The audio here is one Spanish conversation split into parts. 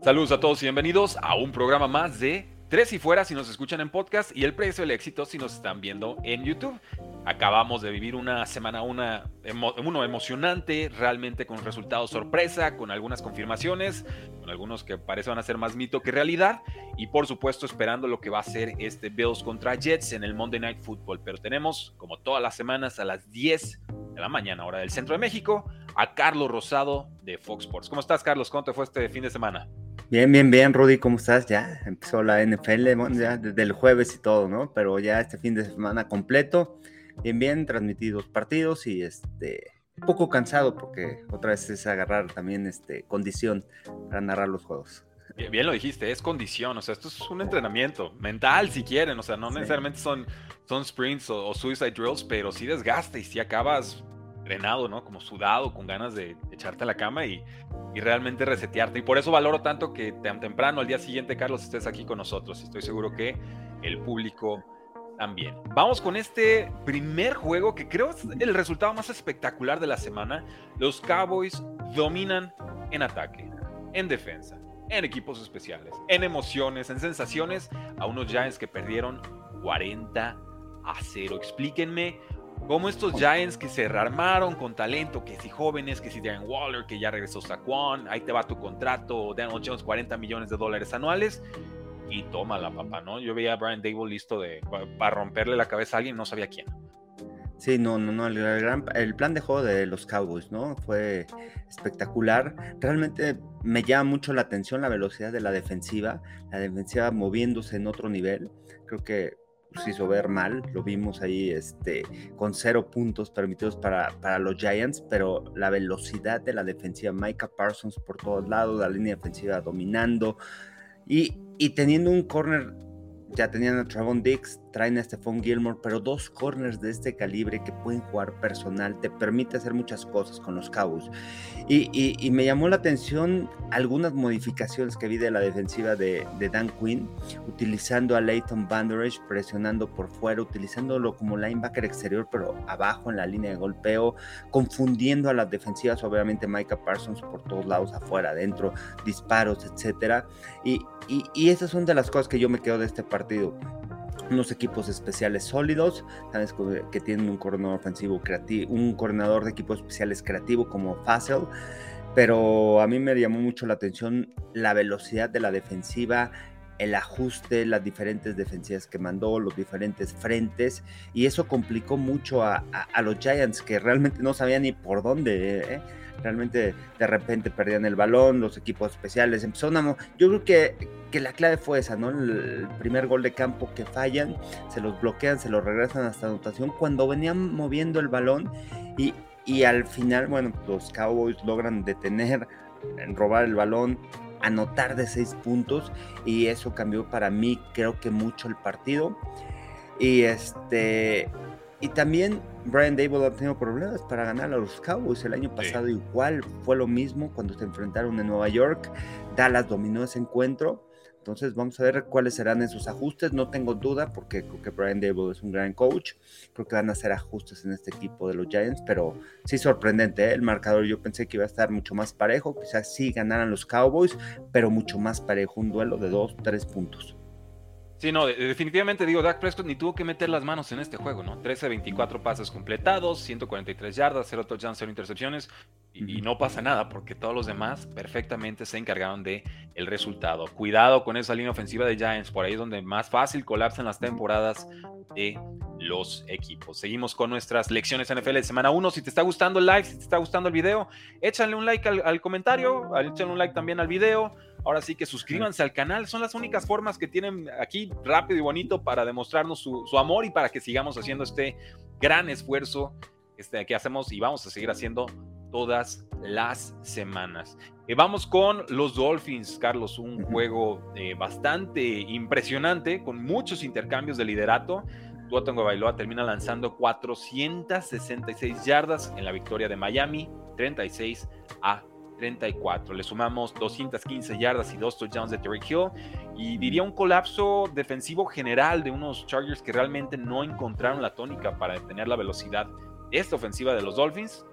Saludos a todos y bienvenidos a un programa más de Tres y Fuera si nos escuchan en podcast y el precio del éxito si nos están viendo en YouTube. Acabamos de vivir una semana una, uno emocionante, realmente con resultados sorpresa, con algunas confirmaciones, con algunos que parecen van ser más mito que realidad y por supuesto esperando lo que va a ser este Bills contra Jets en el Monday Night Football. Pero tenemos, como todas las semanas, a las 10 de la mañana, hora del centro de México, a Carlos Rosado de Fox Sports. ¿Cómo estás, Carlos? ¿Cómo te fue este fin de semana? Bien, bien, bien, Rudy, ¿cómo estás? Ya empezó la NFL, ya desde el jueves y todo, ¿no? Pero ya este fin de semana completo, bien, bien, transmitidos partidos y este, un poco cansado porque otra vez es agarrar también este, condición para narrar los juegos. Bien, lo dijiste, es condición, o sea, esto es un entrenamiento mental si quieren, o sea, no necesariamente son, son sprints o, o, suicide drills, pero sí desgaste y si acabas drenado, ¿no? Como sudado, con ganas de echarte a la cama y, y realmente resetearte. Y por eso valoro tanto que tan temprano, al día siguiente, Carlos, estés aquí con nosotros. Estoy seguro que el público también. Vamos con este primer juego que creo es el resultado más espectacular de la semana. Los Cowboys dominan en ataque, en defensa, en equipos especiales, en emociones, en sensaciones a unos Giants que perdieron 40 a 0. Explíquenme como estos Giants que se rearmaron con talento, que si jóvenes, que si Darren Waller, que ya regresó Saquon, ahí te va tu contrato, Daniel Jones 40 millones de dólares anuales y toma la papá, ¿no? Yo veía a Brian Dable listo de para romperle la cabeza a alguien, no sabía quién. Sí, no, no, no, el, el, plan de juego de los Cowboys, ¿no? Fue espectacular. Realmente me llama mucho la atención la velocidad de la defensiva, la defensiva moviéndose en otro nivel. Creo que se hizo ver mal, lo vimos ahí este, con cero puntos permitidos para, para, los Giants, pero la velocidad de la defensiva, Micah Parsons por todos lados, la línea defensiva dominando y, y teniendo un corner ya tenían a Travon Dix, traen a Stephon Gilmore, pero dos corners de este calibre que pueden jugar personal, te permite hacer muchas cosas con los Cowboys. Y, me llamó la atención algunas modificaciones que vi de la defensiva de, Dan Quinn, utilizando a Leighton Banderage, presionando por fuera, utilizándolo como linebacker exterior, pero abajo en la línea de golpeo, confundiendo a las defensivas, obviamente Micah Parsons por todos lados, afuera, adentro, disparos, etcétera. Y, y, esas son de las cosas que yo me quedo de este partido. Unos equipos especiales sólidos, sabes que tienen un coordinador ofensivo creativo, un de equipos especiales creativo como Fassel, pero a mí me llamó mucho la atención la velocidad de la defensiva, el ajuste, las diferentes defensivas que mandó, los diferentes frentes, y eso complicó mucho a, los Giants que realmente no sabían ni por dónde. ¿eh? Realmente de repente perdían el balón, los equipos especiales empezaron a... Yo creo que, que la clave fue esa, ¿no? El primer gol de campo que fallan, se los bloquean, se los regresan hasta anotación cuando venían moviendo el balón y, y al final, bueno, los Cowboys logran detener, robar el balón, anotar de seis puntos y eso cambió para mí creo que mucho el partido. Y este y también Brian Dable ha tenido problemas para ganar a los Cowboys. El año pasado igual fue lo mismo cuando se enfrentaron en Nueva York. Dallas dominó ese encuentro. Entonces vamos a ver cuáles serán esos ajustes. No tengo duda porque creo que Brian Dable es un gran coach. Creo que van a hacer ajustes en este equipo de los Giants, pero sí sorprendente ¿eh? el marcador. Yo pensé que iba a estar mucho más parejo. Quizás sí ganaran los Cowboys, pero mucho más parejo. Un duelo de dos, tres puntos. Sí, no, definitivamente digo, Dak Prescott ni tuvo que meter las manos en este juego, ¿no? 13, 24 pases completados, 143 yardas, 0 touchdowns, 0 intercepciones, y, no pasa nada porque todos los demás perfectamente se encargaron de el resultado. Cuidado con esa línea ofensiva de Giants, por ahí es donde más fácil colapsan las temporadas de los equipos. Seguimos con nuestras lecciones NFL de semana 1. Si te está gustando el live, si te está gustando el video, échale un like al, al comentario, échale un like también al video Ahora sí que suscríbanse al canal, son las únicas formas que tienen aquí rápido y bonito para demostrarnos su, amor y para que sigamos haciendo este gran esfuerzo este, que hacemos y vamos a seguir haciendo todas las semanas. Eh, vamos con los Dolphins, Carlos, un juego eh, bastante impresionante, con muchos intercambios de liderato. Tua Bailoa termina lanzando 466 yardas en la victoria de Miami, 36 a 34. Le sumamos 215 yardas y dos touchdowns de Terry Hill. Y diría un colapso defensivo general de unos Chargers que realmente no encontraron la tónica para detener la velocidad de esta ofensiva de los Dolphins.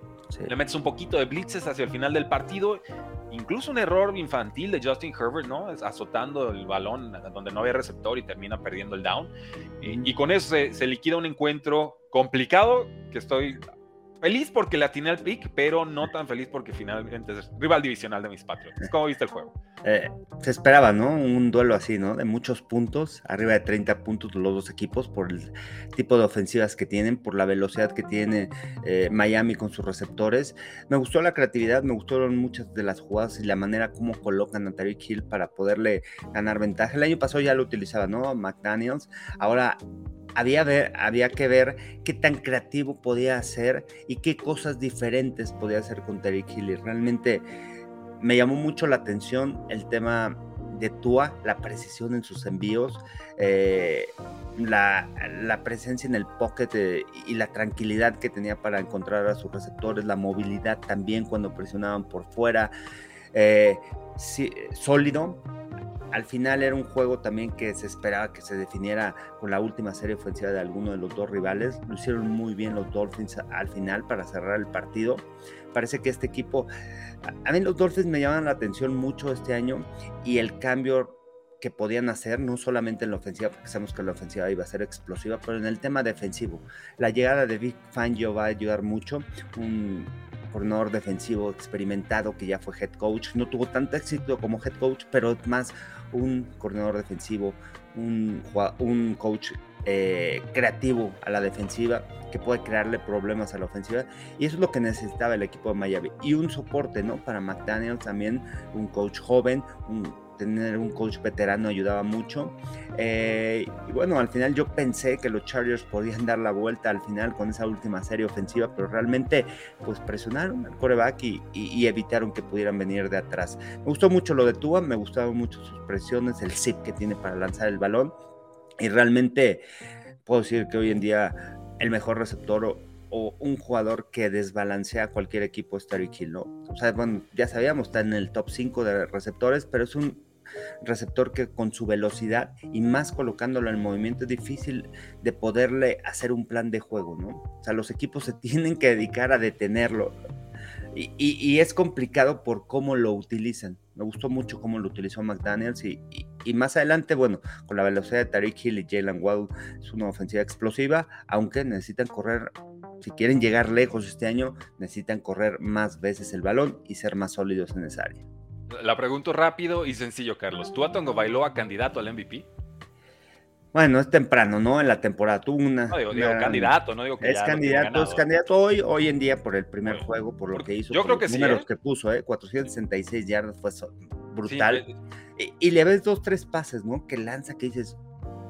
Le metes un poquito de blitzes hacia el final del partido. Incluso un error infantil de Justin Herbert, ¿no? Azotando el balón donde no había receptor y termina perdiendo el down. y, con eso se, se liquida un encuentro complicado que estoy Feliz porque le atiné al pick, pero no tan feliz porque finalmente es rival divisional de mis Patriots. ¿Cómo viste el juego? Eh, se esperaba, ¿no? Un duelo así, ¿no? De muchos puntos, arriba de 30 puntos los dos equipos por el tipo de ofensivas que tienen, por la velocidad que tiene eh, Miami con sus receptores. Me gustó la creatividad, me gustaron muchas de las jugadas y la manera como colocan a Tariq Hill para poderle ganar ventaja. El año pasado ya lo utilizaba, ¿no? McDaniels. Ahora había, que ver qué tan creativo podía ser y qué cosas diferentes podía hacer con Terry Hill. realmente me llamó mucho la atención el tema de Tua, la precisión en sus envíos, eh, la, presencia en el pocket eh, y la tranquilidad que tenía para encontrar a sus receptores, la movilidad también cuando presionaban por fuera. Eh, sólido, al final era un juego también que se esperaba que se definiera con la última serie ofensiva de alguno de los dos rivales. Lo hicieron muy bien los Dolphins al final para cerrar el partido. Parece que este equipo, a mí los Dolphins me llaman la atención mucho este año y el cambio que podían hacer, no solamente en la ofensiva, porque sabemos que la ofensiva iba a ser explosiva, pero en el tema defensivo. La llegada de Vic Fangio va a ayudar mucho. Un coordinador defensivo experimentado que ya fue head coach. No tuvo tanto éxito como head coach, pero más un coordinador defensivo, un, un coach eh, creativo a la defensiva que puede crearle problemas a la ofensiva. Y eso es lo que necesitaba el equipo de Miami. Y un soporte no para McDaniel también un coach joven un tener un coach veterano ayudaba mucho. Eh, y bueno, al final yo pensé que los Chargers podían dar la vuelta al final con esa última serie ofensiva, pero realmente pues presionaron al coreback y, evitaron que pudieran venir de atrás. Me gustó mucho lo de Tua, me gustaron mucho sus presiones, el zip que tiene para lanzar el balón y realmente puedo decir que hoy en día el mejor receptor o, un jugador que desbalancea a cualquier equipo es Terry Hill, ¿no? O sea, bueno, ya sabíamos, está en el top 5 de receptores, pero es un receptor que con su velocidad y más colocándolo en movimiento es difícil de poderle hacer un plan de juego, ¿no? O sea, los equipos se tienen que dedicar a detenerlo. Y, es complicado por cómo lo utilizan. Me gustó mucho cómo lo utilizó McDaniels y, y más adelante, bueno, con la velocidad de Tariq Hill y Jalen Waddle es una ofensiva explosiva, aunque necesitan correr, si quieren llegar lejos este año, necesitan correr más veces el balón y ser más sólidos en esa área. La pregunto rápido y sencillo, Carlos. ¿Tú a Tongo Bailoa candidato al MVP? Bueno, es temprano, ¿no? En la temporada. Tú una, no, digo, candidato, no digo que Es candidato, es candidato hoy, hoy en día por el primer juego, por lo que hizo. Yo creo que los números ¿eh? que puso, ¿eh? 466 yardas fue brutal. Eh. y, le ves dos, tres pases, ¿no? Que lanza, que dices,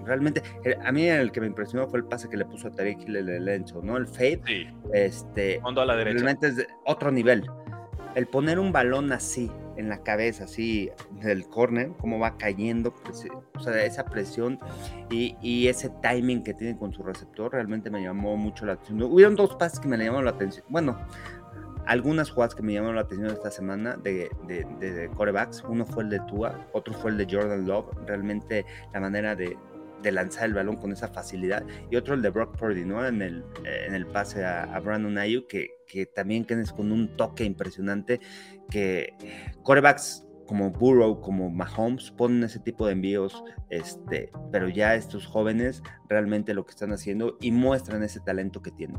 realmente, a mí el que me impresionó fue el pase que le puso a Tarek Hill el Lenzo, ¿no? El fade. Sí. Este, Fondo a la derecha. Realmente es de otro nivel. El poner un balón así, en la cabeza, así del corner, cómo va cayendo, pues, eh, o sea, esa presión y, ese timing que tiene con su receptor, realmente me llamó mucho la atención. Hubieron dos pases que me llamaron la atención. Bueno, algunas jugadas que me llamaron la atención esta semana de, de, corebacks. Uno fue el de Tua, otro fue el de Jordan Love. Realmente la manera de, lanzar el balón con esa facilidad. Y otro el de Brock Purdy, ¿no? En el, en el pase a, Brandon Ayuk, que, que también tienes con un toque impresionante que corebacks como Burrow, como Mahomes, ponen ese tipo de envíos, este, pero ya estos jóvenes realmente lo que están haciendo y muestran ese talento que tienen.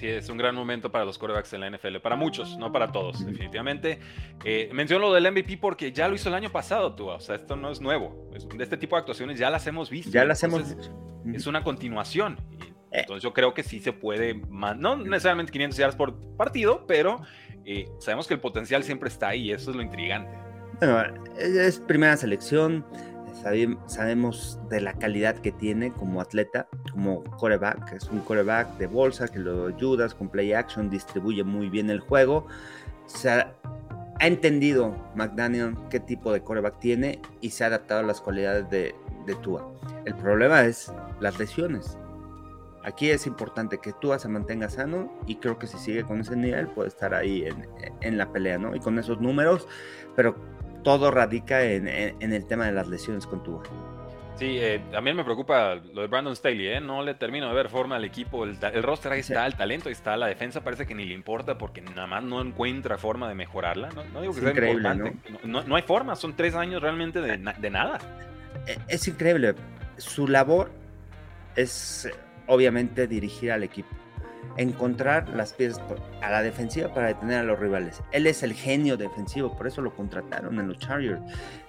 Sí, es un gran momento para los corebacks en la NFL, para muchos, no para todos, definitivamente. Eh, menciono lo del MVP porque ya lo hizo el año pasado, tú, o sea, esto no es nuevo. de este tipo de actuaciones ya las hemos visto. Ya las hemos visto. Es una continuación. Eh. Entonces yo creo que sí se puede, no necesariamente 500 yardas por partido, pero eh, sabemos que el potencial siempre está ahí eso es lo intrigante. Bueno, es primera selección, sabemos de la calidad que tiene como atleta, como coreback. Es un coreback de bolsa que lo ayudas con play action, distribuye muy bien el juego. Se ha, entendido McDaniel qué tipo de coreback tiene y se ha adaptado a las cualidades de, de Tua. El problema es las lesiones. Aquí es importante que Tua se mantenga sano y creo que si sigue con ese nivel puede estar ahí en, en la pelea, ¿no? Y con esos números, pero todo radica en, el tema de las lesiones con Tua. Sí, eh, también me preocupa lo de Brandon Staley, ¿eh? No le termino de ver forma al equipo. El, roster ahí está, el talento ahí está, la defensa parece que ni le importa porque nada más no encuentra forma de mejorarla. No, digo que sea importante. ¿no? No, hay forma, son tres años realmente de, de nada. E, es increíble. Su labor es obviamente dirigir al equipo encontrar las piezas a la defensiva para detener a los rivales. Él es el genio defensivo, por eso lo contrataron en los Chargers,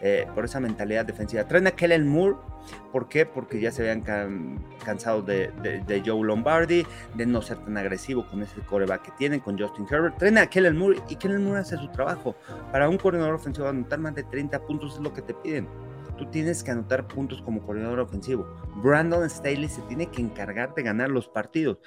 eh, por esa mentalidad defensiva. Traen a Kellen Moore, ¿por qué? Porque ya se habían cansado de, Joe Lombardi, de no ser tan agresivo con ese coreback que tienen, con Justin Herbert. Traen a Kellen Moore y Kellen Moore hace su trabajo. Para un coordinador ofensivo anotar más de 30 puntos es lo que te piden tú tienes que anotar puntos como coordinador ofensivo. Brandon Staley se tiene que encargar de ganar los partidos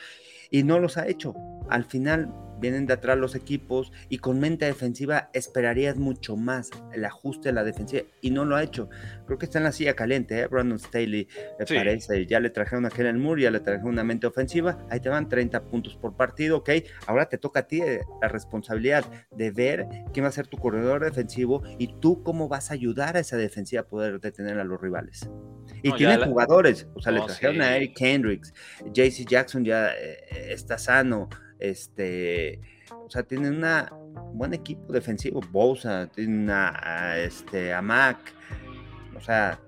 y no los ha hecho. Al final vienen de atrás los equipos y con mente defensiva esperarías mucho más el ajuste de la defensiva y no lo ha hecho. Creo que está en la silla caliente, ¿eh? Brandon Staley, me parece. Ya le trajeron a Kellen Moore, ya le trajeron una mente ofensiva. Ahí te van 30 puntos por partido, ¿ok? Ahora te toca a ti eh, la responsabilidad de ver quién va a ser tu corredor defensivo y tú cómo vas a ayudar a esa defensiva a poder detener a los rivales. Y tiene jugadores, o sea, le trajeron a Eric Hendricks, JC Jackson ya eh, está sano, este, o sea, tiene un buen equipo defensivo, Bosa, tiene una, este, a Mac, o sea,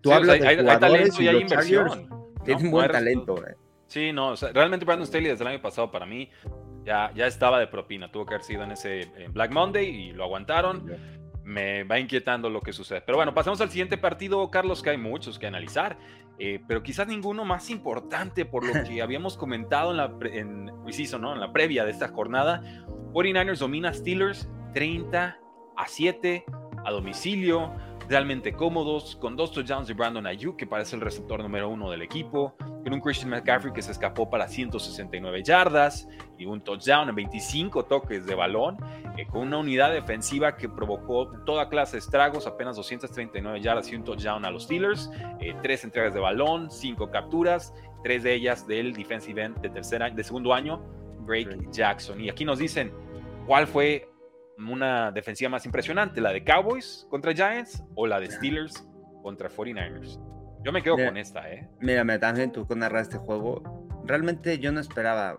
tú hablas de jugadores y, hay inversión. Tiene un buen talento, eh. Sí, no, o sea, realmente Brandon Staley desde el año pasado para mí ya, ya estaba de propina, tuvo que haber sido en ese Black Monday y lo aguantaron. Me va inquietando lo que sucede. Pero bueno, pasamos al siguiente partido, Carlos, que hay muchos que analizar. Eh, pero quizás ninguno más importante por lo que habíamos comentado en la, en, ¿no? en la previa de esta jornada. 49ers domina Steelers 30 a 7 a domicilio realmente cómodos, con dos touchdowns de Brandon Ayuk, que parece el receptor número uno del equipo, con un Christian McCaffrey que se escapó para 169 yardas y un touchdown en 25 toques de balón, eh, con una unidad defensiva que provocó toda clase de estragos, apenas 239 yardas y un touchdown a los Steelers, eh, tres entregas de balón, cinco capturas, tres de ellas del defensive end de, tercera, de segundo año, Drake Jackson. Y aquí nos dicen cuál fue una defensiva más impresionante, la de Cowboys contra Giants o la de Steelers contra 49ers. Yo me quedo con esta, ¿eh? Mírame, también tú este juego. Realmente yo no esperaba.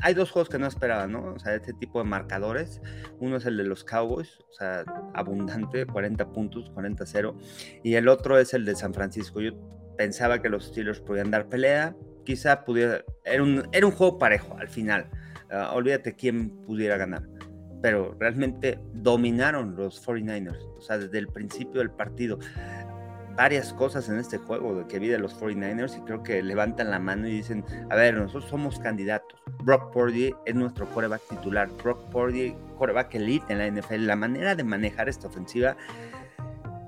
Hay dos juegos que no esperaba, ¿no? O sea, este tipo de marcadores. Uno es el de los Cowboys, o sea, abundante, 40 puntos, 40-0. Y el otro es el de San Francisco. Yo pensaba que los Steelers podían dar pelea. Quizá pudiera. Era un, era un juego parejo al final. Ah, olvídate quién pudiera ganar pero realmente dominaron los 49ers, o sea, desde el principio del partido. Varias cosas en este juego que vi de los 49ers y creo que levantan la mano y dicen, a ver, nosotros somos candidatos. Brock Purdy es nuestro coreback titular. Brock Purdy, coreback elite en la NFL. La manera de manejar esta ofensiva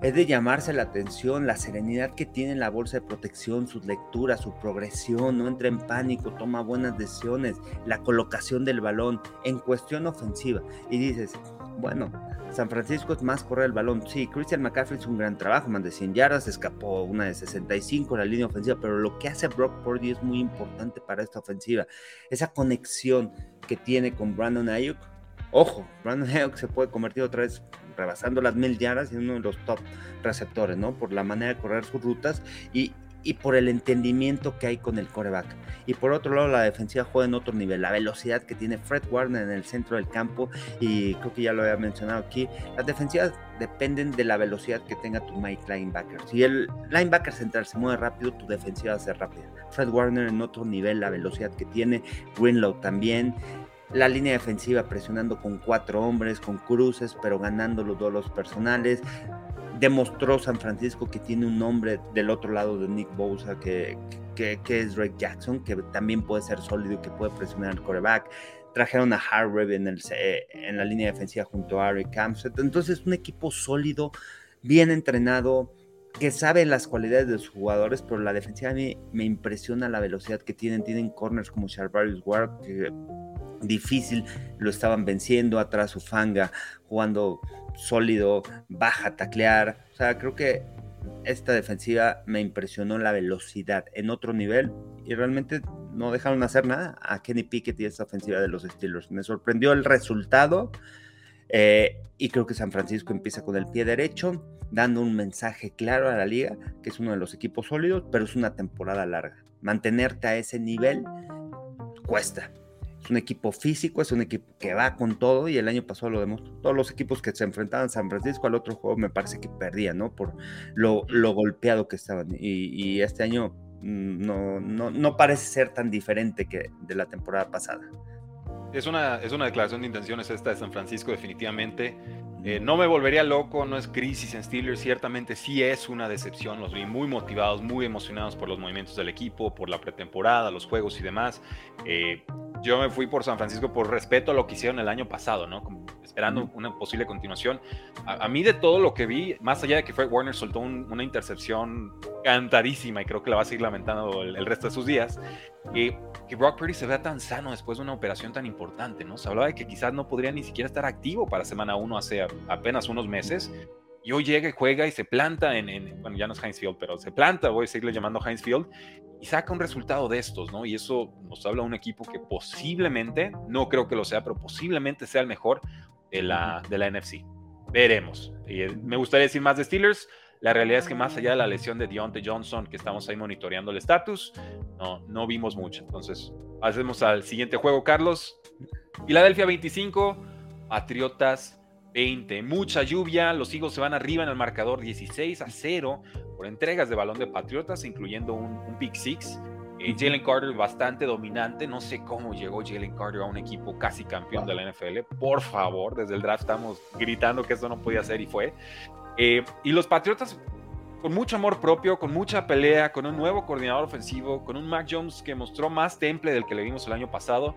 es de llamarse la atención, la serenidad que tiene la bolsa de protección, sus lecturas, su progresión, no entra en pánico, toma buenas decisiones, la colocación del balón en cuestión ofensiva. Y dices, bueno, San Francisco es más correr el balón. Sí, Christian McCaffrey es un gran trabajo, más de 100 yardas, escapó una de 65 en la línea ofensiva, pero lo que hace Brock Purdy es muy importante para esta ofensiva. Esa conexión que tiene con Brandon Ayuk. Ojo, Brandon Ayuk se puede convertir otra vez rebasando las mil yardas y uno de los top receptores, ¿no? Por la manera de correr sus rutas y, y por el entendimiento que hay con el coreback. Y por otro lado, la defensiva juega en otro nivel. La velocidad que tiene Fred Warner en el centro del campo, y creo que ya lo había mencionado aquí, las defensivas dependen de la velocidad que tenga tu Mike linebacker. Si el linebacker central se mueve rápido, tu defensiva va a ser rápida. Fred Warner en otro nivel, la velocidad que tiene, Greenlow también la línea defensiva presionando con cuatro hombres, con cruces, pero ganando los duelos personales. Demostró San Francisco que tiene un hombre del otro lado de Nick Bosa, que, que, es Drake Jackson, que también puede ser sólido y que puede presionar al coreback. Trajeron a Harvey en, el, en la línea defensiva junto a Ari Camps. Entonces, un equipo sólido, bien entrenado, que saben las cualidades de sus jugadores, pero la defensiva a mí me impresiona la velocidad que tienen. Tienen corners como Charvarius Ward, que difícil lo estaban venciendo, atrás su fanga, jugando sólido, baja taclear. O sea, creo que esta defensiva me impresionó la velocidad en otro nivel y realmente no dejaron hacer nada a Kenny Pickett y esta ofensiva de los Steelers. Me sorprendió el resultado eh, y creo que San Francisco empieza con el pie derecho, dando un mensaje claro a la liga, que es uno de los equipos sólidos, pero es una temporada larga. Mantenerte a ese nivel cuesta. Es un equipo físico, es un equipo que va con todo y el año pasado lo demostró. Todos los equipos que se enfrentaban a San Francisco al otro juego me parece que perdían, ¿no? Por lo, golpeado que estaban. Y, este año mm, no, no, no parece ser tan diferente que de la temporada pasada. Es una, es una declaración de intenciones esta de San Francisco, definitivamente. Eh, no me volvería loco, no es crisis en Steelers, ciertamente sí es una decepción. Los vi muy motivados, muy emocionados por los movimientos del equipo, por la pretemporada, los juegos y demás. Eh, yo me fui por San Francisco por respeto a lo que hicieron el año pasado, ¿no? esperando una posible continuación. A, mí de todo lo que vi, más allá de que Fred Warner soltó una intercepción cantadísima y creo que la va a seguir lamentando el, resto de sus días, eh, que Brock Purdy se vea tan sano después de una operación tan importante, ¿no? Se hablaba de que quizás no podría ni siquiera estar activo para semana 1 hace apenas unos meses. Y hoy llega y juega y se planta en, bueno, ya no es Heinz Field, pero se planta, voy a seguirle llamando Heinz Field, y saca un resultado de estos, ¿no? Y eso nos habla de un equipo que posiblemente, no creo que lo sea, pero posiblemente sea el mejor de la, de la NFC. Veremos. Y eh, me gustaría decir más de Steelers, la realidad es que más allá de la lesión de Deontay Johnson, que estamos ahí monitoreando el estatus, no, no vimos mucho. Entonces, hacemos al siguiente juego, Carlos. Filadelfia 25, Patriotas 20. Mucha lluvia, los Eagles se van arriba en el marcador 16 a 0 por entregas de balón de Patriotas, incluyendo un, un pick six. Eh, Jalen Carter bastante dominante. No sé cómo llegó Jalen Carter a un equipo casi campeón de la NFL. Por favor, desde el draft estamos gritando que eso no podía ser y fue. Eh, y los Patriotas, con mucho amor propio, con mucha pelea, con un nuevo coordinador ofensivo, con un Mac Jones que mostró más temple del que le vimos el año pasado,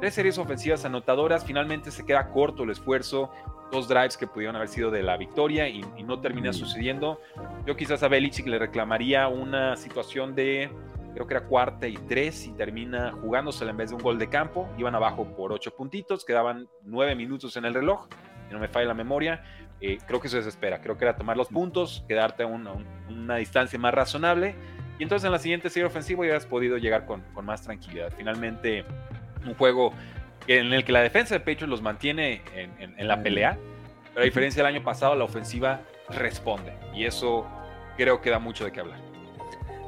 tres series ofensivas anotadoras, finalmente se queda corto el esfuerzo, dos drives que pudieron haber sido de la victoria y, no termina sucediendo. Yo quizás a Belichick le reclamaría una situación de, creo que era cuarta y tres y termina jugándosela en vez de un gol de campo. Iban abajo por ocho puntitos, quedaban nueve minutos en el reloj, si no me falla la memoria. Eh, creo que eso desespera. Creo que era tomar los puntos, quedarte a una, distancia más razonable. Y entonces en la siguiente serie ofensiva has podido llegar con, más tranquilidad. Finalmente, un juego en el que la defensa de Patriots los mantiene en, la pelea. Pero a diferencia del año pasado, la ofensiva responde. Y eso creo que da mucho de qué hablar.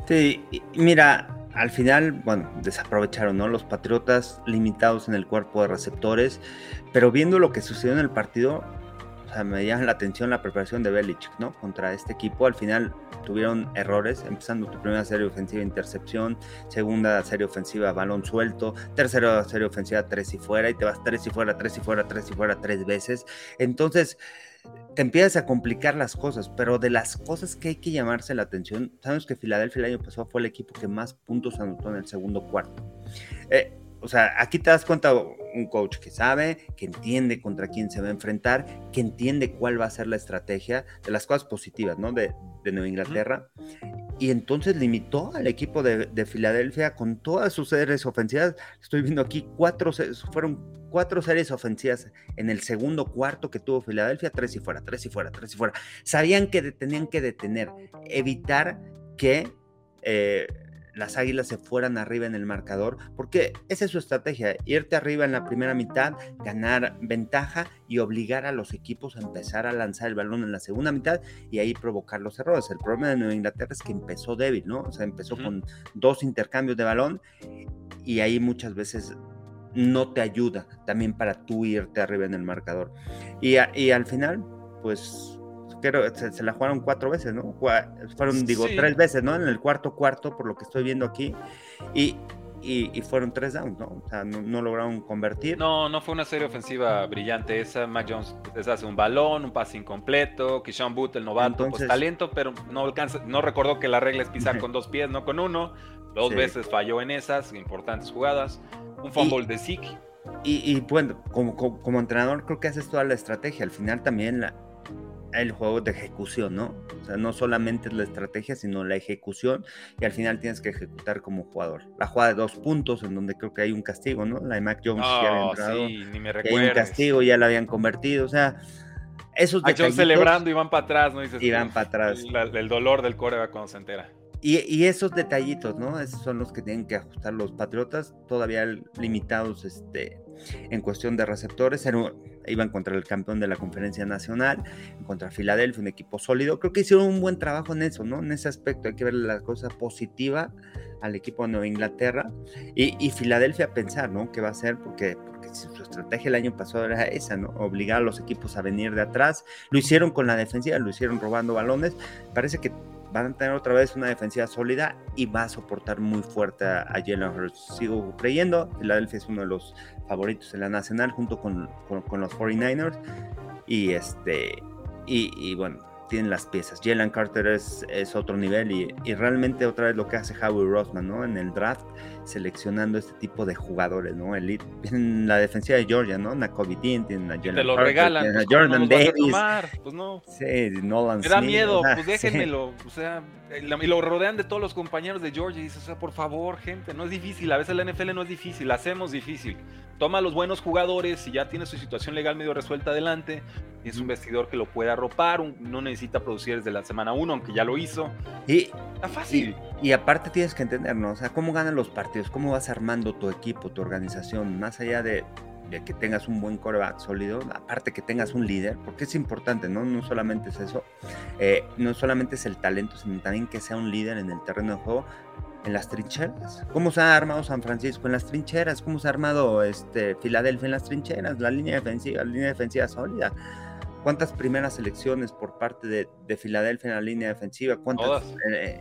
Sí, mira, al final, bueno, desaprovecharon, ¿no? Los Patriotas limitados en el cuerpo de receptores, pero viendo lo que sucedió en el partido, me llama la atención la preparación de Belichick, ¿no? Contra este equipo. Al final tuvieron errores, empezando tu primera serie ofensiva, intercepción, segunda serie ofensiva, balón suelto, tercera serie ofensiva, tres y fuera, y te vas tres y fuera, tres y fuera, tres y fuera, tres veces. Entonces, te empiezas a complicar las cosas, pero de las cosas que hay que llamarse la atención, sabemos que Filadelfia el año pasado fue el equipo que más puntos anotó en el segundo cuarto. Eh, o sea, aquí te das cuenta un coach que sabe, que entiende contra quién se va a enfrentar, que entiende cuál va a ser la estrategia de las cosas positivas, ¿no? De, de Nueva Inglaterra. Y entonces limitó al equipo de, de, Filadelfia con todas sus series ofensivas. Estoy viendo aquí cuatro, fueron cuatro series ofensivas en el segundo cuarto que tuvo Filadelfia, tres y fuera, tres y fuera, tres y fuera. Sabían que tenían que detener, evitar que eh, las águilas se fueran arriba en el marcador, porque esa es su estrategia, irte arriba en la primera mitad, ganar ventaja y obligar a los equipos a empezar a lanzar el balón en la segunda mitad y ahí provocar los errores. El problema de Nueva Inglaterra es que empezó débil, ¿no? O sea, empezó con dos intercambios de balón y ahí muchas veces no te ayuda también para tú irte arriba en el marcador. Y, y al final, pues se, la jugaron cuatro veces, ¿no? Fueron, digo, tres veces, ¿no? En el cuarto cuarto, por lo que estoy viendo aquí. Y, y, fueron tres downs, ¿no? O sea, no, lograron convertir. No, no fue una serie ofensiva brillante esa. Mac Jones les hace un balón, un pase incompleto. Kishon Boot, el novato, pues talento, pero no alcanza, no recordó que la regla es pisar con dos pies, no con uno. Dos veces falló en esas importantes jugadas. Un fumble de Zeke. Y, y, bueno, como, como, como, entrenador creo que haces toda la estrategia. Al final también la, el juego de ejecución, ¿no? O sea, no solamente es la estrategia, sino la ejecución y al final tienes que ejecutar como jugador. La jugada de dos puntos, en donde creo que hay un castigo, ¿no? La de Mac Jones ya había entrado. Sí, ni me hay un castigo, ya la habían convertido, o sea, esos Jones celebrando y van para atrás, ¿no? Dices, y van para atrás. El, dolor del core cuando se entera. Y, y, esos detallitos, ¿no? Esos son los que tienen que ajustar los Patriotas, todavía limitados este, en cuestión de receptores. Iban contra el campeón de la conferencia nacional, contra Filadelfia, un equipo sólido. Creo que hicieron un buen trabajo en eso, ¿no? En ese aspecto hay que ver la cosa positiva al equipo de Nueva Inglaterra y, y Filadelfia pensar, ¿no? ¿Qué va a hacer? Porque, porque su estrategia el año pasado era esa, ¿no? Obligar a los equipos a venir de atrás. Lo hicieron con la defensiva, lo hicieron robando balones. Parece que van a tener otra vez una defensiva sólida y va a soportar muy fuerte a, Jalen Hurts. Sigo creyendo, Philadelphia es uno de los favoritos en la nacional junto con, con, los 49ers y este y, y bueno, tienen las piezas. Jalen Carter es, es otro nivel y, y, realmente otra vez lo que hace Howie Rossman, ¿no? En el draft, seleccionando este tipo de jugadores, ¿no? Elite. En la defensiva de Georgia, ¿no? Nakobe Dean, tienen a Jalen Te lo regalan. Pues, Jordan Davis. Pues no. Sí, Nolan Me da miedo, pues déjenmelo. O sea, y lo rodean de todos los compañeros de Georgia y dices, o sea, por favor, gente, no es difícil. A veces la NFL no es difícil, la hacemos difícil. Toma a los buenos jugadores y ya tiene su situación legal medio resuelta adelante. Es un vestidor que lo puede arropar, no necesita producir desde la semana 1, aunque ya lo hizo. Y, Está fácil. Y, aparte tienes que entender, ¿no? O sea, cómo ganan los partidos, cómo vas armando tu equipo, tu organización, más allá de, que tengas un buen coreback sólido, aparte que tengas un líder, porque es importante, ¿no? No solamente es eso, eh, no solamente es el talento, sino también que sea un líder en el terreno de juego, en las trincheras. ¿Cómo se ha armado San Francisco en las trincheras? ¿Cómo se ha armado este, Filadelfia en las trincheras? La línea defensiva, la línea defensiva sólida. ¿Cuántas primeras selecciones por parte de, de Filadelfia en la línea defensiva? ¿Cuántas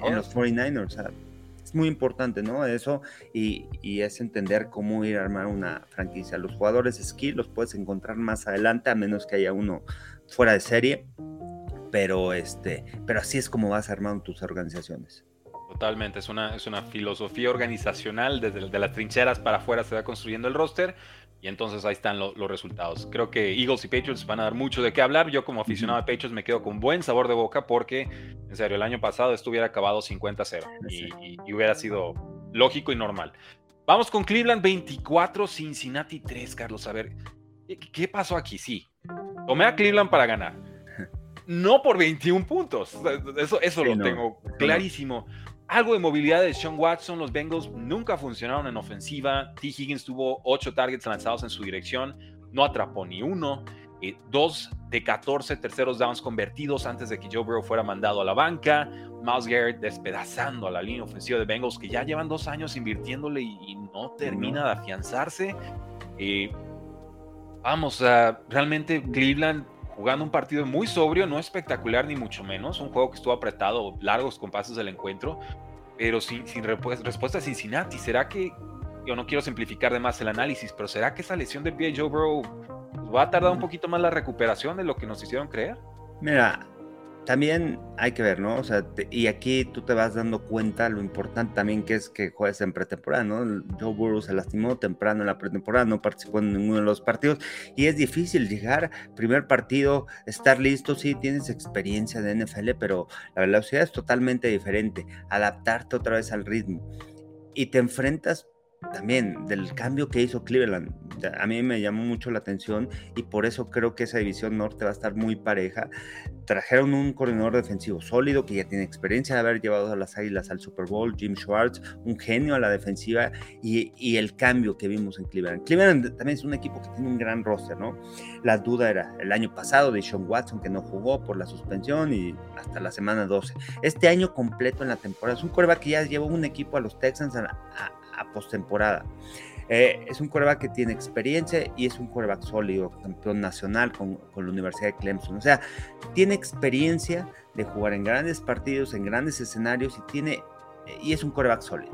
en, los 49ers? Es muy importante, ¿no? Eso y, y, es entender cómo ir a armar una franquicia. Los jugadores skill los puedes encontrar más adelante, a menos que haya uno fuera de serie. Pero, este, pero así es como vas armando tus organizaciones. Totalmente, es una, es una filosofía organizacional, desde de las trincheras para afuera se va construyendo el roster y entonces ahí están los resultados. Creo que Eagles y Patriots van a dar mucho de qué hablar. Yo como aficionado a Patriots me quedo con buen sabor de boca porque, en serio, el año pasado esto hubiera acabado 50-0 y, hubiera sido lógico y normal. Vamos con Cleveland 24, Cincinnati 3, Carlos. A ver, ¿qué pasó aquí? Sí, tomé a Cleveland para ganar. No por 21 puntos. Eso, eso lo tengo clarísimo. Algo de movilidad de Sean Watson, los Bengals nunca funcionaron en ofensiva. T. Higgins tuvo 8 targets lanzados en su dirección, no atrapó ni uno. Eh, dos de 14 terceros downs convertidos antes de que Joe Burrow fuera mandado a la banca. Miles Garrett despedazando a la línea ofensiva de Bengals, que ya llevan dos años invirtiéndole y, no termina de afianzarse. Eh, vamos, a realmente Cleveland jugando un partido muy sobrio, no espectacular ni mucho menos, un juego que estuvo apretado, largos compases del encuentro, pero sin, sin respuesta a Cincinnati. ¿Será que, yo no quiero simplificar de más el análisis, pero será que esa lesión de pie Joe Burrow pues, va a tardar un poquito más la recuperación de lo que nos hicieron creer? Mira, también hay que ver, ¿no? O sea, y aquí tú te vas dando cuenta lo importante también que es que juegues en pretemporada, ¿no? Joe Burrow se lastimó temprano en la pretemporada, no participó en ninguno de los partidos y es difícil llegar, primer partido, estar listo, sí, tienes experiencia de NFL, pero la velocidad es totalmente diferente, adaptarte otra vez al ritmo y te enfrentas también del cambio que hizo Cleveland. A mí me llamó mucho la atención y por eso creo que esa división norte va a estar muy pareja. Trajeron un coordinador defensivo sólido que ya tiene experiencia de haber llevado a las Águilas al Super Bowl, Jim Schwartz, un genio a la defensiva y, el cambio que vimos en Cleveland. Cleveland también es un equipo que tiene un gran roster, ¿no? La duda era el año pasado de Sean Watson que no jugó por la suspensión y hasta la semana 12. Este año completo en la temporada es un coreback que ya llevó un equipo a los Texans a a postemporada. Eh, es un coreback que tiene experiencia y es un coreback sólido, campeón nacional con, con, la Universidad de Clemson. O sea, tiene experiencia de jugar en grandes partidos, en grandes escenarios y tiene y es un coreback sólido.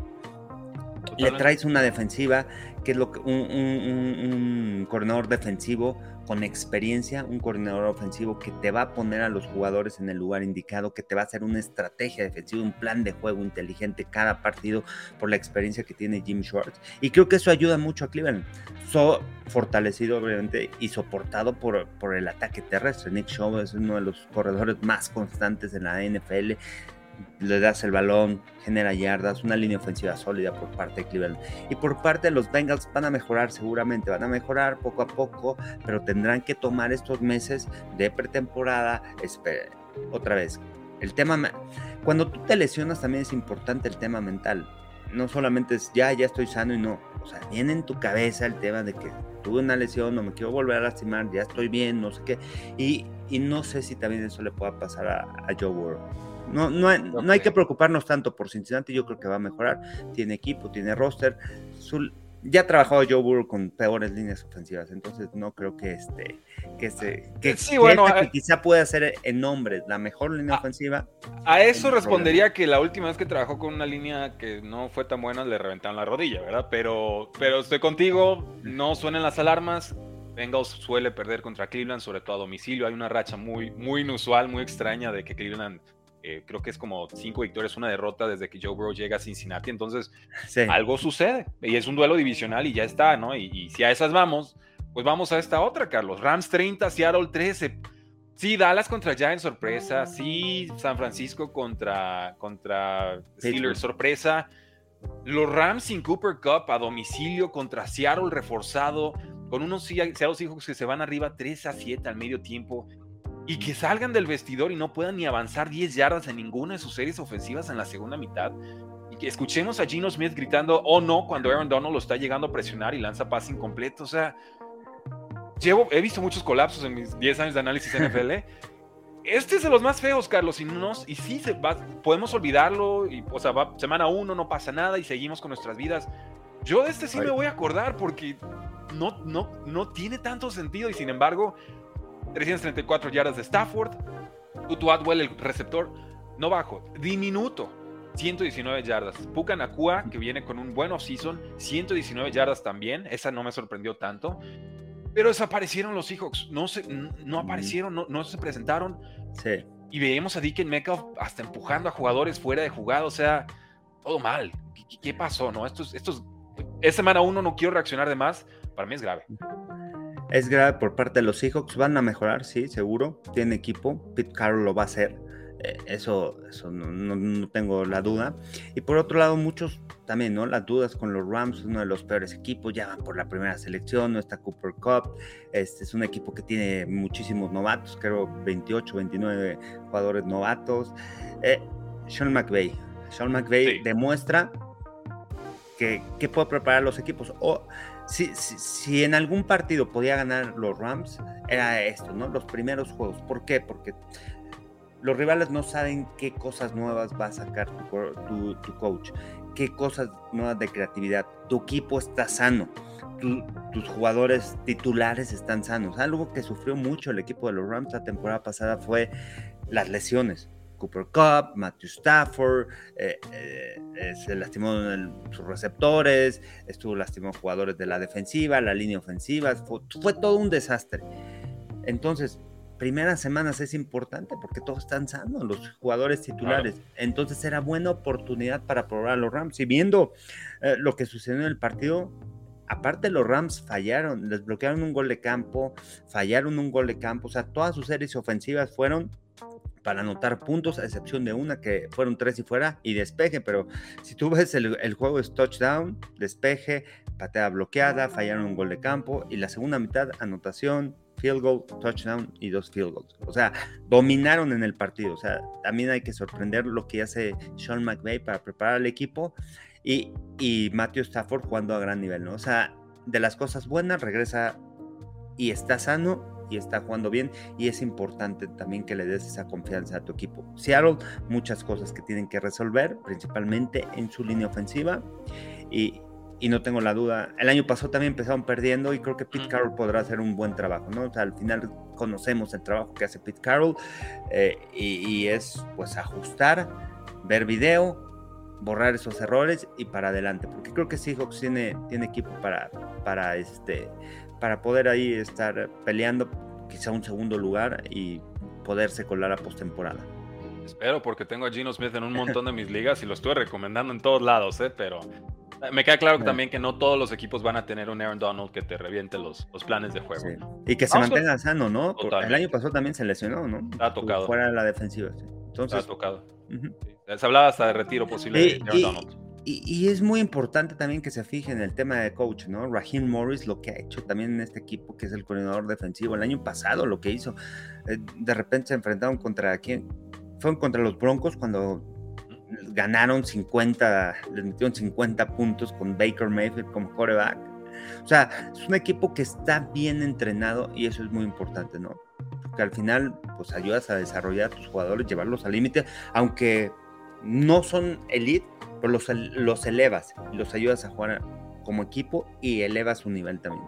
Le traes una defensiva, que es lo que un, un, coordinador defensivo con experiencia, un coordinador ofensivo que te va a poner a los jugadores en el lugar indicado, que te va a hacer una estrategia defensiva, un plan de juego inteligente cada partido por la experiencia que tiene Jim Schwartz. Y creo que eso ayuda mucho a Cleveland. So, fortalecido obviamente y soportado por, por el ataque terrestre. Nick Shaw es uno de los corredores más constantes en la NFL le das el balón, genera yardas, una línea ofensiva sólida por parte de Cleveland. Y por parte de los Bengals van a mejorar seguramente, van a mejorar poco a poco, pero tendrán que tomar estos meses de pretemporada. Otra vez, el tema, cuando tú te lesionas también es importante el tema mental. No solamente es ya, ya estoy sano y no. O sea, viene en tu cabeza el tema de que tuve una lesión, no me quiero volver a lastimar, ya estoy bien, no sé qué. Y, y no sé si también eso le pueda pasar a, a Joe Burrow. No, no, hay, no hay que preocuparnos tanto por Cincinnati, yo creo que va a mejorar. Tiene equipo, tiene roster. ya ha trabajado Joe Burrow con peores líneas ofensivas, entonces no creo que este que este que, sí, bueno, eh, quizá pueda ser en nombre la mejor línea ofensiva. A eso respondería que la última vez que trabajó con una línea que no fue tan buena le reventaron la rodilla, ¿verdad? Pero pero estoy contigo, no suenan las alarmas. Bengals suele perder contra Cleveland, sobre todo a domicilio. Hay una racha muy, muy inusual, muy extraña de que Cleveland eh, creo que es como cinco victorias, una derrota desde que Joe Burrow llega a Cincinnati. Entonces, algo sucede. Y es un duelo divisional y ya está, ¿no? Y, si a esas vamos, pues vamos a esta otra, Carlos. Rams 30, Seattle 13. Sí, Dallas contra Giants, sorpresa. Sí, San Francisco contra, contra Steelers, sorpresa. Los Rams sin Cooper Cup a domicilio contra Seattle reforzado, con unos Seattle hijos que se van arriba 3 a 7 al medio tiempo y que salgan del vestidor y no puedan ni avanzar 10 yardas en ninguna de sus series ofensivas en la segunda mitad. Y que escuchemos a Gino Smith gritando, oh no, cuando Aaron Donald lo está llegando a presionar y lanza pase incompleto. O sea, llevo, he visto muchos colapsos en mis 10 años de análisis NFL. este es de los más feos, Carlos, y, no, y sí, se va, podemos olvidarlo, y, o sea, va, semana uno no pasa nada y seguimos con nuestras vidas. Yo de este sí me voy a acordar porque no, no, no tiene tanto sentido y sin embargo 334 yardas de Stafford. Tutu Atwell, el receptor, no bajo, diminuto. 119 yardas. Puka Nakua, que viene con un buen off-season, 119 yardas también. Esa no me sorprendió tanto. Pero desaparecieron los Seahawks. No, se, no, aparecieron, no, no, se presentaron. Sí. Y veíamos a Deacon Metcalf hasta empujando a jugadores fuera de jugada. O sea, todo mal. ¿Qué, pasó? No, esto, esto es, semana uno, no quiero reaccionar de más. Para mí es grave. Es grave por parte de los Seahawks. Van a mejorar, sí, seguro. Tiene equipo. Pete Carroll lo va a hacer. Eh, eso eso no, tengo la duda. Y por otro lado, muchos también, ¿no? Las dudas con los Rams, uno de los peores equipos, ya van por la primera selección, no está Cooper Cup. Este es un equipo que tiene muchísimos novatos, creo 28, 29 jugadores novatos. Eh, Sean McVay. Sean McVay demuestra que, que, puede preparar los equipos. O si, en algún partido podía ganar los Rams, era esto, ¿no? Los primeros juegos. ¿Por qué? Porque los rivales no saben qué cosas nuevas va a sacar tu, coach, qué cosas nuevas de creatividad. Tu equipo está sano, tus jugadores titulares están sanos. Algo que sufrió mucho el equipo de los Rams la temporada pasada fue las lesiones. Cooper Cup, Matthew Stafford, eh, eh, se lastimó sus receptores, estuvo lastimado jugadores de la defensiva, la línea ofensiva, fue, todo un desastre. Entonces, primeras semanas es importante porque todos están sanos, los jugadores titulares. Entonces era buena oportunidad para probar a los Rams. Y viendo eh, lo que sucedió en el partido, aparte los Rams fallaron, les bloquearon un gol de campo, fallaron un gol de campo, o sea, todas sus series ofensivas fueron para anotar puntos, a excepción de una que fueron tres y fuera y despeje, pero si tú ves el, juego es touchdown, despeje, patea bloqueada, fallaron un gol de campo y la segunda mitad anotación, field goal, touchdown y dos field goals. O sea, dominaron en el partido. O sea, también hay que sorprender lo que hace Sean McVay para preparar al equipo y, y Matthew Stafford jugando a gran nivel, ¿no? O sea, de las cosas buenas regresa y está sano y está jugando bien y es importante también que le des esa confianza a tu equipo. Seattle, muchas cosas que tienen que resolver, principalmente en su línea ofensiva y, y no tengo la duda, el año pasado también empezaron perdiendo y creo que Pete Carroll podrá hacer un buen trabajo, ¿no? O sea, al final conocemos el trabajo que hace Pete Carroll eh, y, y es pues ajustar, ver video, borrar esos errores y para adelante, porque creo que Seahawks tiene, tiene equipo para, para, este, para poder ahí estar peleando quizá un segundo lugar y poderse colar a postemporada. Espero, porque tengo a Gino Smith en un montón de mis ligas y lo estuve recomendando en todos lados, ¿eh? pero me queda claro también que no todos los equipos van a tener un Aaron Donald que te reviente los, los planes de juego. Y que se mantenga sano, ¿no? El año pasado también se lesionó, ¿no? Ha tocado. Fuera de la defensiva, sí. Entonces, ha tocado. Se hablaba hasta de retiro posible de Aaron Donald. Y, es muy importante también que se fije en el tema de coach, ¿no? Raheem Morris, lo que ha hecho también en este equipo, que es el coordinador defensivo. El año pasado lo que hizo, eh, de repente se enfrentaron contra quién? Fueron contra los Broncos cuando ganaron 50, les metieron 50 puntos con Baker Mayfield como quarterback. O sea, es un equipo que está bien entrenado y eso es muy importante, ¿no? Porque al final, pues ayudas a desarrollar a tus jugadores, llevarlos al límite, aunque no son elite, pero los, los elevas, los ayudas a jugar como equipo y elevas su nivel también.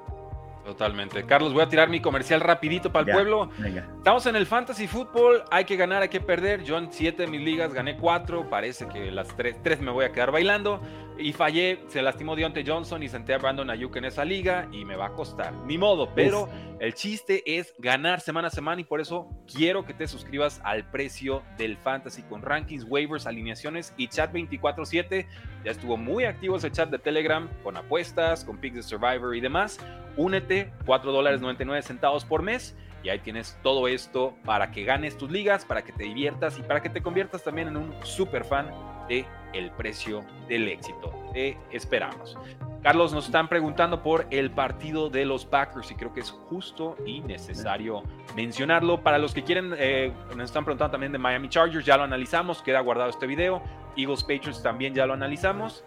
Totalmente. Carlos, voy a tirar mi comercial rapidito para el pueblo. Estamos en el Fantasy Football, hay que ganar, hay que perder. Yo en siete de mis ligas gané cuatro, parece que las tres, tres me voy a quedar bailando. Y fallé, se lastimó Deontay Johnson y senté a Brandon Ayuk en esa liga y me va a costar. Ni modo, pero el chiste es ganar semana a semana y por eso quiero que te suscribas al precio del Fantasy con rankings, waivers, alineaciones y chat 24/7. Ya estuvo muy activo ese chat de Telegram con apuestas, con picks de Survivor y demás. Únete, 4 dólares 99 centavos por mes. Y ahí tienes todo esto para que ganes tus ligas, para que te diviertas y para que te conviertas también en un super fan de El Precio del Éxito. Te esperamos. Carlos, nos están preguntando por el partido de los Packers y creo que es justo y necesario mencionarlo. Para los que quieren, eh, nos están preguntando también de Miami Chargers, ya lo analizamos, queda guardado este video. Eagles Patriots también ya lo analizamos.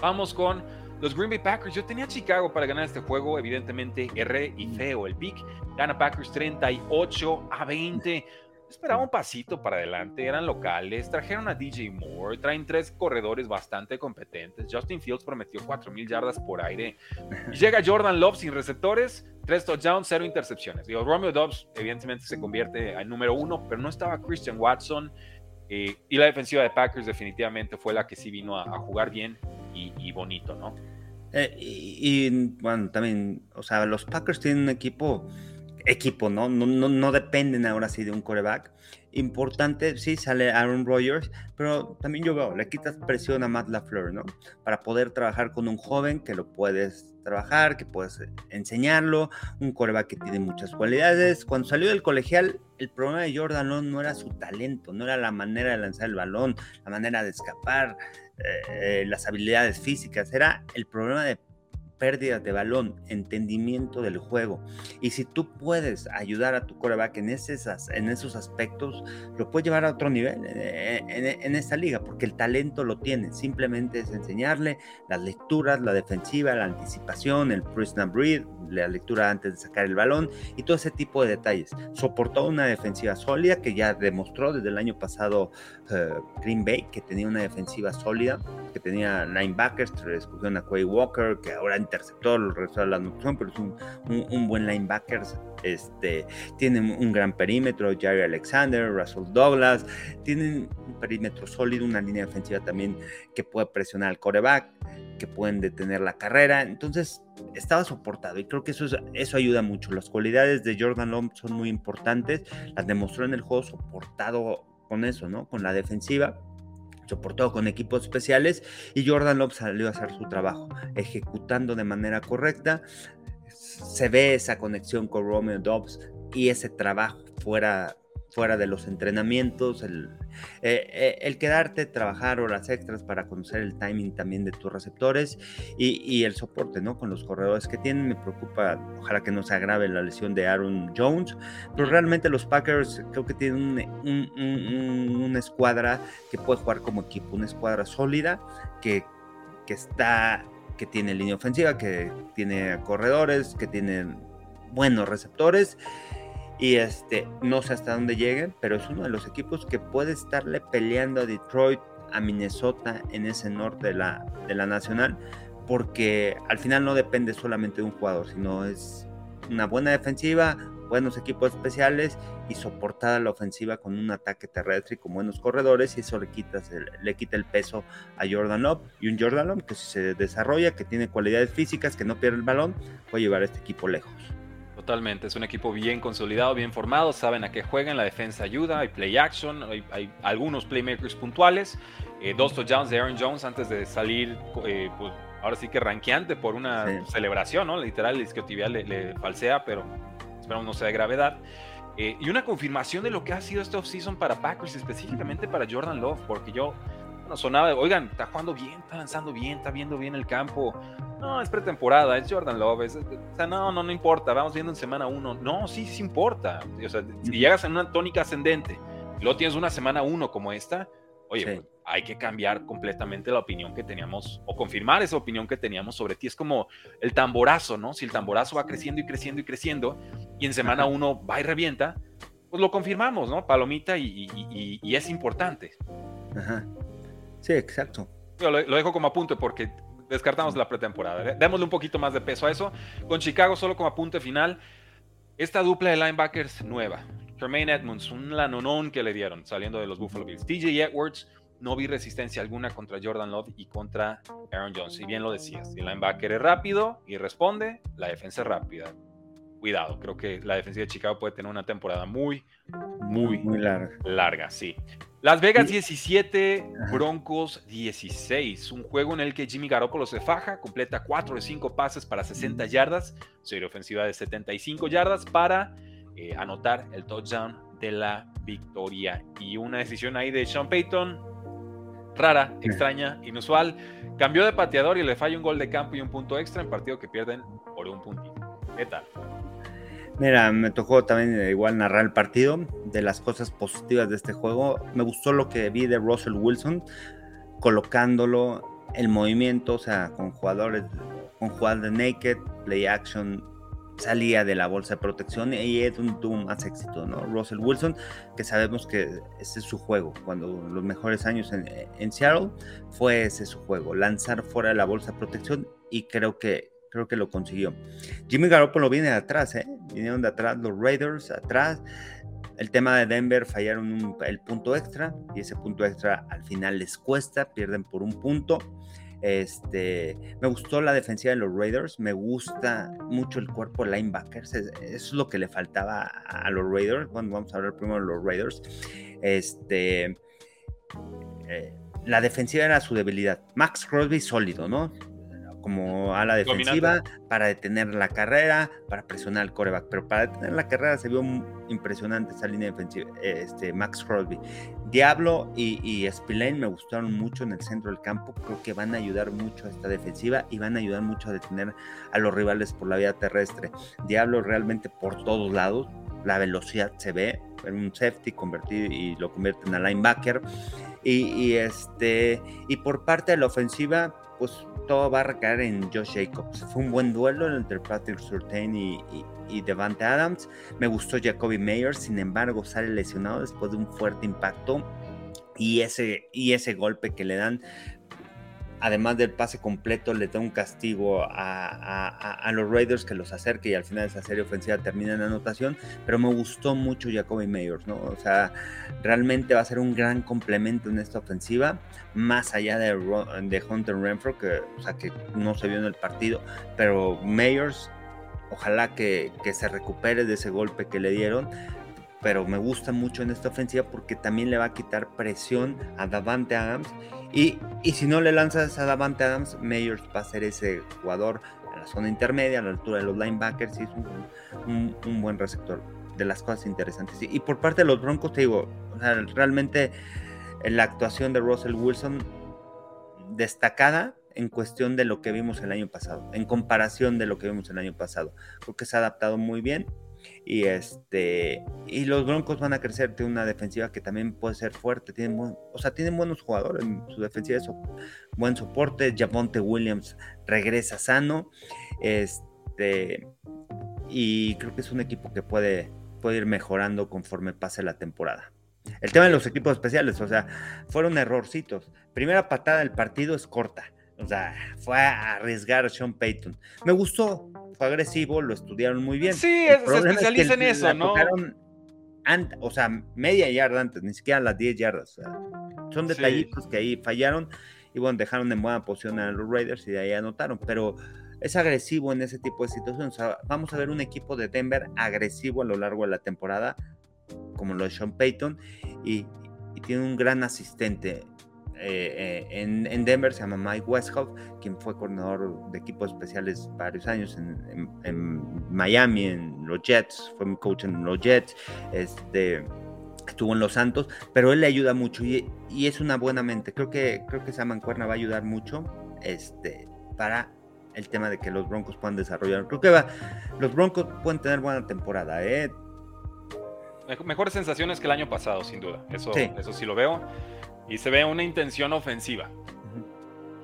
Vamos con los Green Bay Packers, yo tenía Chicago para ganar este juego, evidentemente erré y feo el pick. Gana Packers 38 a 20. Esperaba un pasito para adelante, eran locales, trajeron a DJ Moore, traen tres corredores bastante competentes. Justin Fields prometió 4.000 yardas por aire. Llega Jordan Love sin receptores, tres touchdowns, cero intercepciones. Digo, Romeo Dobbs evidentemente se convierte en número uno, pero no estaba Christian Watson. Eh, y la defensiva de Packers definitivamente fue la que sí vino a, jugar bien y, bonito, ¿no? Eh, y, bueno, también, o sea, los Packers tienen un equipo, equipo, ¿no? No, no, no dependen ahora sí de un coreback. Importante, sí, sale Aaron Rodgers, pero también yo veo, le quitas presión a Matt LaFleur, ¿no? Para poder trabajar con un joven que lo puedes trabajar, que puedes enseñarlo, un coreback que tiene muchas cualidades. Cuando salió del colegial, el problema de Jordan no, no era su talento, no era la manera de lanzar el balón, la manera de escapar, eh, las habilidades físicas, era el problema de pérdidas de balón, entendimiento del juego. Y si tú puedes ayudar a tu coreback en, esos, en esos aspectos, lo puedes llevar a otro nivel eh, en, en, esta liga, porque el talento lo tiene. Simplemente es enseñarle las lecturas, la defensiva, la anticipación, el prison and breathe, la lectura antes de sacar el balón y todo ese tipo de detalles. Soportó una defensiva sólida que ya demostró desde el año pasado eh, Green Bay, que tenía una defensiva sólida, que tenía linebackers, escogieron a Quay Walker, que ahora interceptó el resto de la noción, pero es un, un, buen linebacker. Este, tienen un gran perímetro, Jerry Alexander, Russell Douglas, tienen un perímetro sólido, una línea defensiva también que puede presionar al coreback, que pueden detener la carrera. Entonces, estaba soportado y creo que eso, eso ayuda mucho. Las cualidades de Jordan Love son muy importantes, las demostró en el juego soportado con eso, ¿no? Con la defensiva soportado con equipos especiales y Jordan Love salió a hacer su trabajo, ejecutando de manera correcta. Se ve esa conexión con Romeo Dobbs y ese trabajo fuera fuera de los entrenamientos, el, eh, eh, el, quedarte, trabajar horas extras para conocer el timing también de tus receptores y, el soporte, ¿no? Con los corredores que tienen, me preocupa, ojalá que no se agrave la lesión de Aaron Jones, pero realmente los Packers creo que tienen una escuadra que puede jugar como equipo, una escuadra sólida que, que está, que tiene línea ofensiva, que tiene corredores, que tiene buenos receptores y este, no sé hasta dónde lleguen, pero es uno de los equipos que puede estarle peleando a Detroit, a Minnesota en ese norte de la, de la nacional, porque al final no depende solamente de un jugador, sino es una buena defensiva, buenos equipos especiales y soportada la ofensiva con un ataque terrestre y con buenos corredores y eso le quita, le quita el peso a Jordan Love y un Jordan Love que se desarrolla, que tiene cualidades físicas, que no pierde el balón, puede llevar a este equipo lejos. Totalmente, es un equipo bien consolidado, bien formado, saben a qué juegan, la defensa ayuda, hay play action, hay, algunos playmakers puntuales, eh, dos touchdowns de Aaron Jones antes de salir, eh, pues, ahora sí que ranqueante por una celebración, ¿no? Literal, el isquiotibial le, le falsea, pero esperamos no sea de gravedad. Eh, y una confirmación de lo que ha sido este offseason para Packers, específicamente para Jordan Love, porque yo bueno, sonaba, oigan, está jugando bien, está lanzando bien, está viendo bien el campo. No, es pretemporada, es Jordan Love. o sea, no, no, no importa, vamos viendo en semana uno. No, sí, sí importa. O sea, si llegas en una tónica ascendente y luego tienes una semana uno como esta, oye, hay que cambiar completamente la opinión que teníamos o confirmar esa opinión que teníamos sobre ti. Es como el tamborazo, ¿no? Si el tamborazo va creciendo y creciendo y creciendo y en semana uno va y revienta, pues lo confirmamos, ¿no? Palomita y, es importante. Ajá. Sí, exacto. Lo, lo, dejo como apunte porque descartamos la pretemporada. Démosle un poquito más de peso a eso. Con Chicago solo como apunte final. Esta dupla de linebackers nueva, Tremaine Edmonds, un lanonón que le dieron saliendo de los Buffalo Bills. TJ Edwards, no vi resistencia alguna contra Jordan Love y contra Aaron Jones. Si bien lo decías, el linebacker es rápido y responde, la defensa es rápida. Cuidado, creo que la defensiva de Chicago puede tener una temporada muy, muy, muy larga. larga sí. Las Vegas 17, Broncos 16. Un juego en el que Jimmy Garoppolo se faja, completa 4 de 5 pases para 60 yardas, serie ofensiva de 75 yardas para eh, anotar el touchdown de la victoria. Y una decisión ahí de Sean Payton, rara, extraña, inusual. Cambió de pateador y le falla un gol de campo y un punto extra en partido que pierden por un puntito. ¿Qué tal? Mira, me tocó también igual narrar el partido. De las cosas positivas de este juego, me gustó lo que vi de Russell Wilson, colocándolo, el movimiento, o sea, con jugadores, con jugadores de naked, play action, salía de la bolsa de protección y es un tuvo más éxito, ¿no? Russell Wilson, que sabemos que ese es su juego. Cuando los mejores años en, Seattle fue ese su juego, lanzar fuera de la bolsa de protección y creo que creo que lo consiguió. Jimmy Garoppolo viene de atrás, ¿eh? Vinieron de atrás los Raiders, atrás. El tema de Denver fallaron el punto extra y ese punto extra al final les cuesta, pierden por un punto. Este, me gustó la defensiva de los Raiders, me gusta mucho el cuerpo linebackers, eso es lo que le faltaba a los Raiders. Bueno, vamos a hablar primero de los Raiders. Este, eh, la defensiva era su debilidad. Max Crosby sólido, ¿no? Como a la defensiva para detener la carrera, para presionar al coreback. Pero para detener la carrera se vio impresionante esa línea defensiva, este, Max Crosby. Diablo y, y Spillane me gustaron mucho en el centro del campo. Creo que van a ayudar mucho a esta defensiva y van a ayudar mucho a detener a los rivales por la vía terrestre. Diablo realmente por todos lados. La velocidad se ve en un safety convertido y lo convierten a linebacker. Y, y, este, y por parte de la ofensiva, pues todo va a recaer en Josh Jacobs. Fue un buen duelo entre Patrick Surtain y, Devante Adams. Me gustó Jacoby Mayer, sin embargo, sale lesionado después de un fuerte impacto. Y ese, y ese golpe que le dan además del pase completo, le da un castigo a, los Raiders que los acerque y al final esa serie ofensiva termina en anotación. Pero me gustó mucho Jacoby Meyers, ¿no? O sea, realmente va a ser un gran complemento en esta ofensiva, más allá de, Hunter Renfro, que, o sea, que no se vio en el partido, pero Meyers, ojalá que se recupere de ese golpe que le dieron pero me gusta mucho en esta ofensiva porque también le va a quitar presión a Davante Adams y, si no le lanzas a Davante Adams, Meyers va a ser ese jugador a la zona intermedia, a la altura de los linebackers, y es un, buen receptor de las cosas interesantes. Y, por parte de los Broncos, te digo, realmente la actuación de Russell Wilson destacada en cuestión de lo que vimos el año pasado, en comparación de lo que vimos el año pasado. Creo que se ha adaptado muy bien y este y los Broncos van a crecer de una defensiva que también puede ser fuerte. Tienen o sea, tienen buenos jugadores su defensiva, eso, buen soporte. Javonte Williams regresa sano. Este y creo que es un equipo que puede, puede ir mejorando conforme pase la temporada. El tema de los equipos especiales, o sea, fueron errorcitos. Primera patada del partido es corta. O sea, fue a arriesgar a Sean Payton. Me gustó, fue agresivo, lo estudiaron muy bien. Sí, se especializa en eso, ¿no? o sea, media yarda antes, ni siquiera las 10 yardas. son detallitos que ahí fallaron y bueno, dejaron en buena posición a los Raiders y de ahí anotaron, pero es agresivo en ese tipo de situaciones. vamos a ver un equipo de Denver agresivo a lo largo de la temporada, como lo de Sean Payton, y, tiene un gran asistente. Eh, eh, en, Denver se llama Mike Westhoff, quien fue coordinador de equipos especiales varios años en, Miami, en los Jets, fue mi coach en los Jets, este, estuvo en los Santos, pero él le ayuda mucho y, es una buena mente. Creo que, creo que esa mancuerna va a ayudar mucho este, para el tema de que los Broncos puedan desarrollar. Creo que va, los Broncos pueden tener buena temporada, ¿eh? Mejores sensaciones que el año pasado, sin duda. Eso sí, eso sí lo veo. Y se ve una intención ofensiva.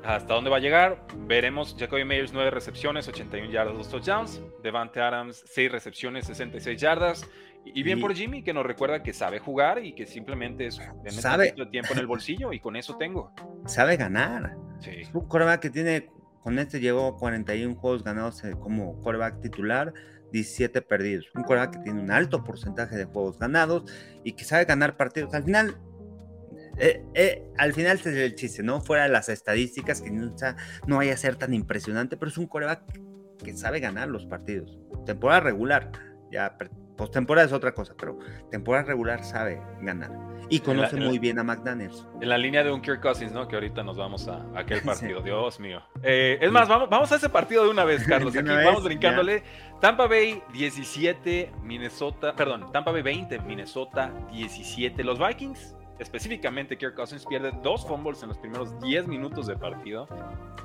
¿Hasta dónde va a llegar? Veremos. Jacoby Meyers, 9 recepciones, 81 yardas, 2 touchdowns. Devante Adams, 6 recepciones, 66 yardas. Y bien por Jimmy, que nos recuerda que sabe jugar y que simplemente es sabe tiempo en el bolsillo y con eso tengo. Sabe ganar. Sí. un coreback que tiene con este llegó 41 juegos ganados eh, como quarterback titular, 17 perdidos. Un quarterback que tiene un alto porcentaje de juegos ganados y que sabe ganar partidos. Al final, eh, eh, al final es el chiste, ¿no? Fuera de las estadísticas, que no, no vaya a ser tan impresionante, pero es un coreback que sabe ganar los partidos. Temporada regular, ya postemporada es otra cosa, pero temporada regular sabe ganar. Y conoce muy bien a McDaniels. En la línea de un Kirk Cousins, ¿no? Que ahorita nos vamos a, aquel partido. Dios mío. Eh, es más, vamos, vamos a ese partido de una vez, Carlos. Aquí vamos brincándole. Tampa Bay 17, Minnesota, perdón, Tampa Bay 20, Minnesota 17. Los Vikings, específicamente Kirk Cousins, pierde dos fumbles en los primeros 10 minutos de partido.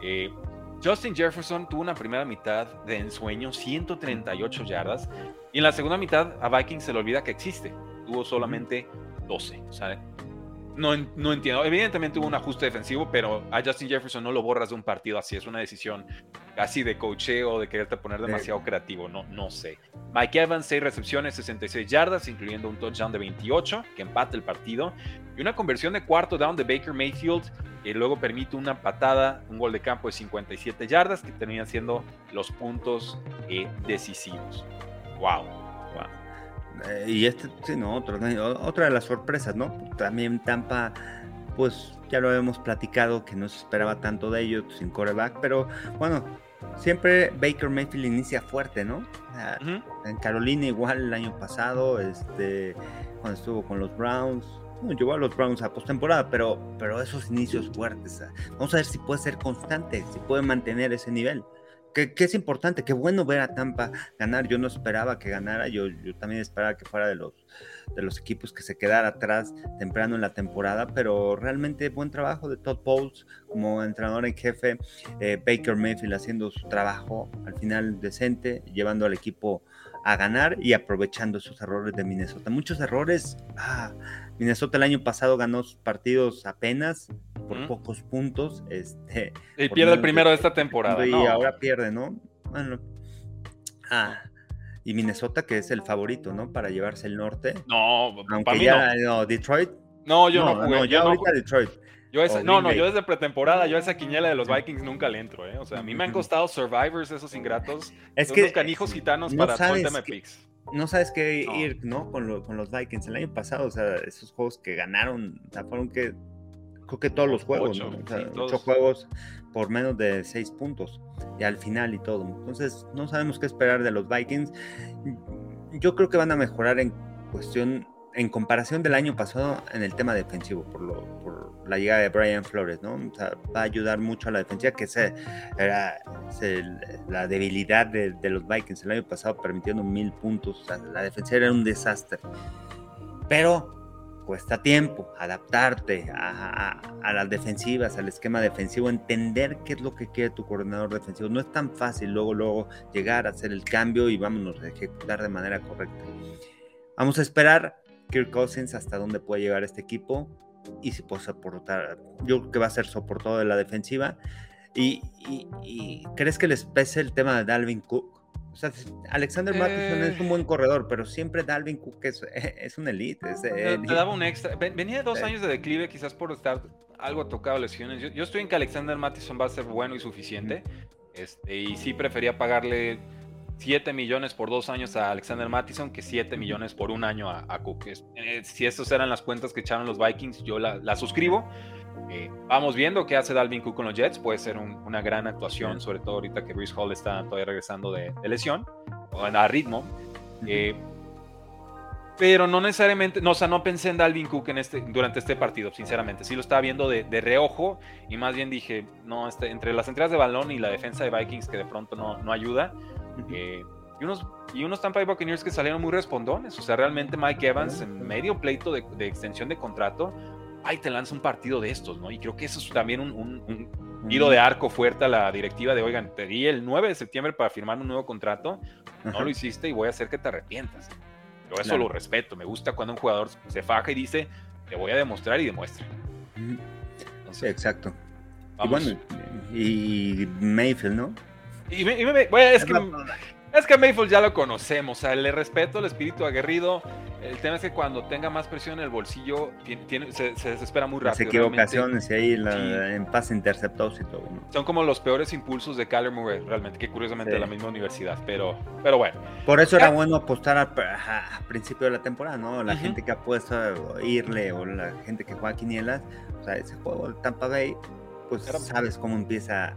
Eh, Justin Jefferson tuvo una primera mitad de ensueño, 138 yardas, y en la segunda mitad a Vikings se le olvida que existe. Tuvo solamente 12. O sea, no, no entiendo. Evidentemente hubo un ajuste defensivo, pero a Justin Jefferson no lo borras de un partido así. Es una decisión casi de cocheo, de quererte poner demasiado creativo. No, no sé. Mike Evans, 6 recepciones, 66 yardas, incluyendo un touchdown de 28, que empate el partido. Y una conversión de cuarto down de Baker Mayfield, que luego permite una patada, un gol de campo de 57 yardas, que terminan siendo los puntos eh, decisivos. ¡Wow! Eh, y este, sí, no, otra de las sorpresas, ¿no? También Tampa, pues ya lo habíamos platicado que no se esperaba tanto de ellos sin coreback, pero bueno, siempre Baker Mayfield inicia fuerte, ¿no? En Carolina igual el año pasado, este, cuando estuvo con los Browns, bueno, llevó a los Browns a postemporada, pero, pero esos inicios fuertes, vamos a ver si puede ser constante, si puede mantener ese nivel que, es importante, qué bueno ver a Tampa ganar. Yo no esperaba que ganara, yo, yo también esperaba que fuera de los, de los equipos que se quedara atrás temprano en la temporada, pero realmente buen trabajo de Todd Bowles como entrenador en jefe, eh, Baker Mayfield haciendo su trabajo al final decente, llevando al equipo a ganar y aprovechando esos errores de Minnesota. Muchos errores. Ah, Minnesota el año pasado ganó sus partidos apenas por pocos puntos. Este, y pierde el primero de esta temporada. Y ahora pierde, ¿no? Bueno. Ah, y Minnesota, que es el favorito, ¿no? Para llevarse el norte. No, aunque ya, no. Detroit. No, yo no, no, ya ahorita Detroit. Yo no, no, yo desde pretemporada, yo a esa quiniela de los Vikings nunca le entro, ¿eh? O sea, a mí me han costado Survivors esos ingratos. Es que. Unos canijos gitanos para suéltame picks. No sabes qué ir, ¿no? Con, los Vikings. El año pasado, o sea, esos juegos que ganaron, o sea, fueron que. Creo que todos los juegos, ocho, ¿no? O sea, ocho juegos por menos de seis puntos. Y al final y todo. Entonces, no sabemos qué esperar de los Vikings. Yo creo que van a mejorar en cuestión en comparación del año pasado en el tema defensivo, por, lo, por la llegada de Brian Flores, ¿no? O sea, va a ayudar mucho a la defensiva, que ese era la debilidad de, los Vikings el año pasado, permitiendo mil puntos. O sea, la defensiva era un desastre. Pero cuesta tiempo adaptarte a, a, las defensivas, al esquema defensivo, entender qué es lo que quiere tu coordinador defensivo. No es tan fácil luego, luego llegar a hacer el cambio y vámonos a ejecutar de manera correcta. Vamos a esperar Kirk Cousins hasta dónde puede llegar este equipo y si puede soportar. Yo creo que va a ser soportado de la defensiva. Y, crees que les pese el tema de Dalvin Cook? O sea, Alexander Mattison es un buen eh. corredor, pero siempre Dalvin Cook es, es un elite. Es, daba un extra. Venía de dos años de declive, quizás por estar algo tocado lesiones. Yo, estoy en que Alexander Mattison va a ser bueno y suficiente. Este, y sí prefería pagarle 7 millones por dos años a Alexander Mattison que 7 millones por un año a, Cook. Eh, si estas eran las cuentas que echaron los Vikings, yo la, suscribo. Eh, vamos viendo qué hace Dalvin Cook con los Jets. Puede ser una gran actuación, sobre todo ahorita que Bruce Hall está todavía regresando de, lesión, o a ritmo. Eh, pero no necesariamente, no, o sea, no pensé en Dalvin Cook en este, durante este partido, sinceramente. Sí lo estaba viendo de, reojo y más bien dije, no, este, entre las entradas de balón y la defensa de Vikings que de pronto no, no ayuda. Eh, y, unos, y unos Tampa Bay Buccaneers que salieron muy respondones. O sea, realmente Mike Evans en medio pleito de, extensión de contrato, ahí te lanza un partido de estos, ¿no? Y creo que eso es también un, un, tiro de arco fuerte a la directiva de, oigan, te di el 9 de septiembre para firmar un nuevo contrato, no lo hiciste y voy a hacer que te arrepientas. Yo eso lo respeto. Me gusta cuando un jugador se faja y dice, te voy a demostrar y demuestra. sí, exacto. Y bueno, y Mayfield, ¿no? Y, es que es que Mayfield ya lo conocemos, o sea, le respeto el espíritu aguerrido. El tema es que cuando tenga más presión en el bolsillo, tiene, se, desespera muy rápido. Las equivocaciones y ahí en pase interceptados y todo. Son como los peores impulsos de Kyler Murray, realmente, que curiosamente de la misma universidad, pero, pero bueno. Por eso era bueno apostar al, principio de la temporada, ¿no? La gente que apuesta, irle o la gente que juega quinielas, o sea, ese juego, el Tampa Bay, pues sabes cómo empieza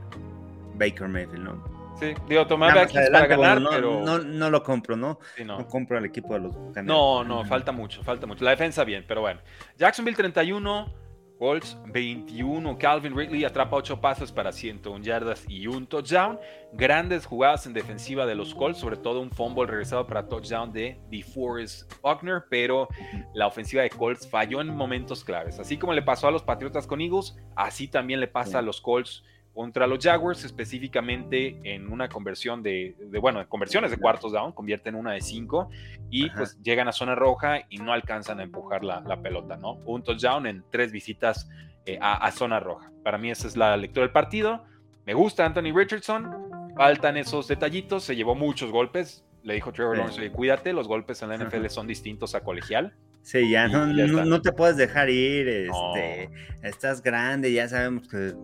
Baker Mayfield, ¿no? Sí, digo, tomar para ganar, no, pero... No, lo compro, ¿no? no. compro al equipo de los No, no, falta mucho, falta mucho. La defensa bien, pero bueno. Jacksonville 31, Colts 21. Calvin Ridley atrapa 8 pasos para 101 yardas y un touchdown. Grandes jugadas en defensiva de los Colts, sobre todo un fumble regresado para touchdown de DeForest Buckner, pero la ofensiva de Colts falló en momentos claves. Así como le pasó a los Patriotas con Eagles, así también le pasa a los Colts contra los Jaguars, específicamente en una conversión de, bueno, en conversiones de cuartos down, convierten una de cinco y pues llegan a zona roja y no alcanzan a empujar la, pelota, ¿no? Un touchdown en tres visitas eh, a, zona roja. Para mí esa es la lectura del partido. Me gusta Anthony Richardson, faltan esos detallitos, se llevó muchos golpes. Le dijo Trevor Lawrence, cuídate, los golpes en la NFL son distintos a colegial. Sí, ya, no, no, te puedes dejar ir, este, estás grande, ya sabemos que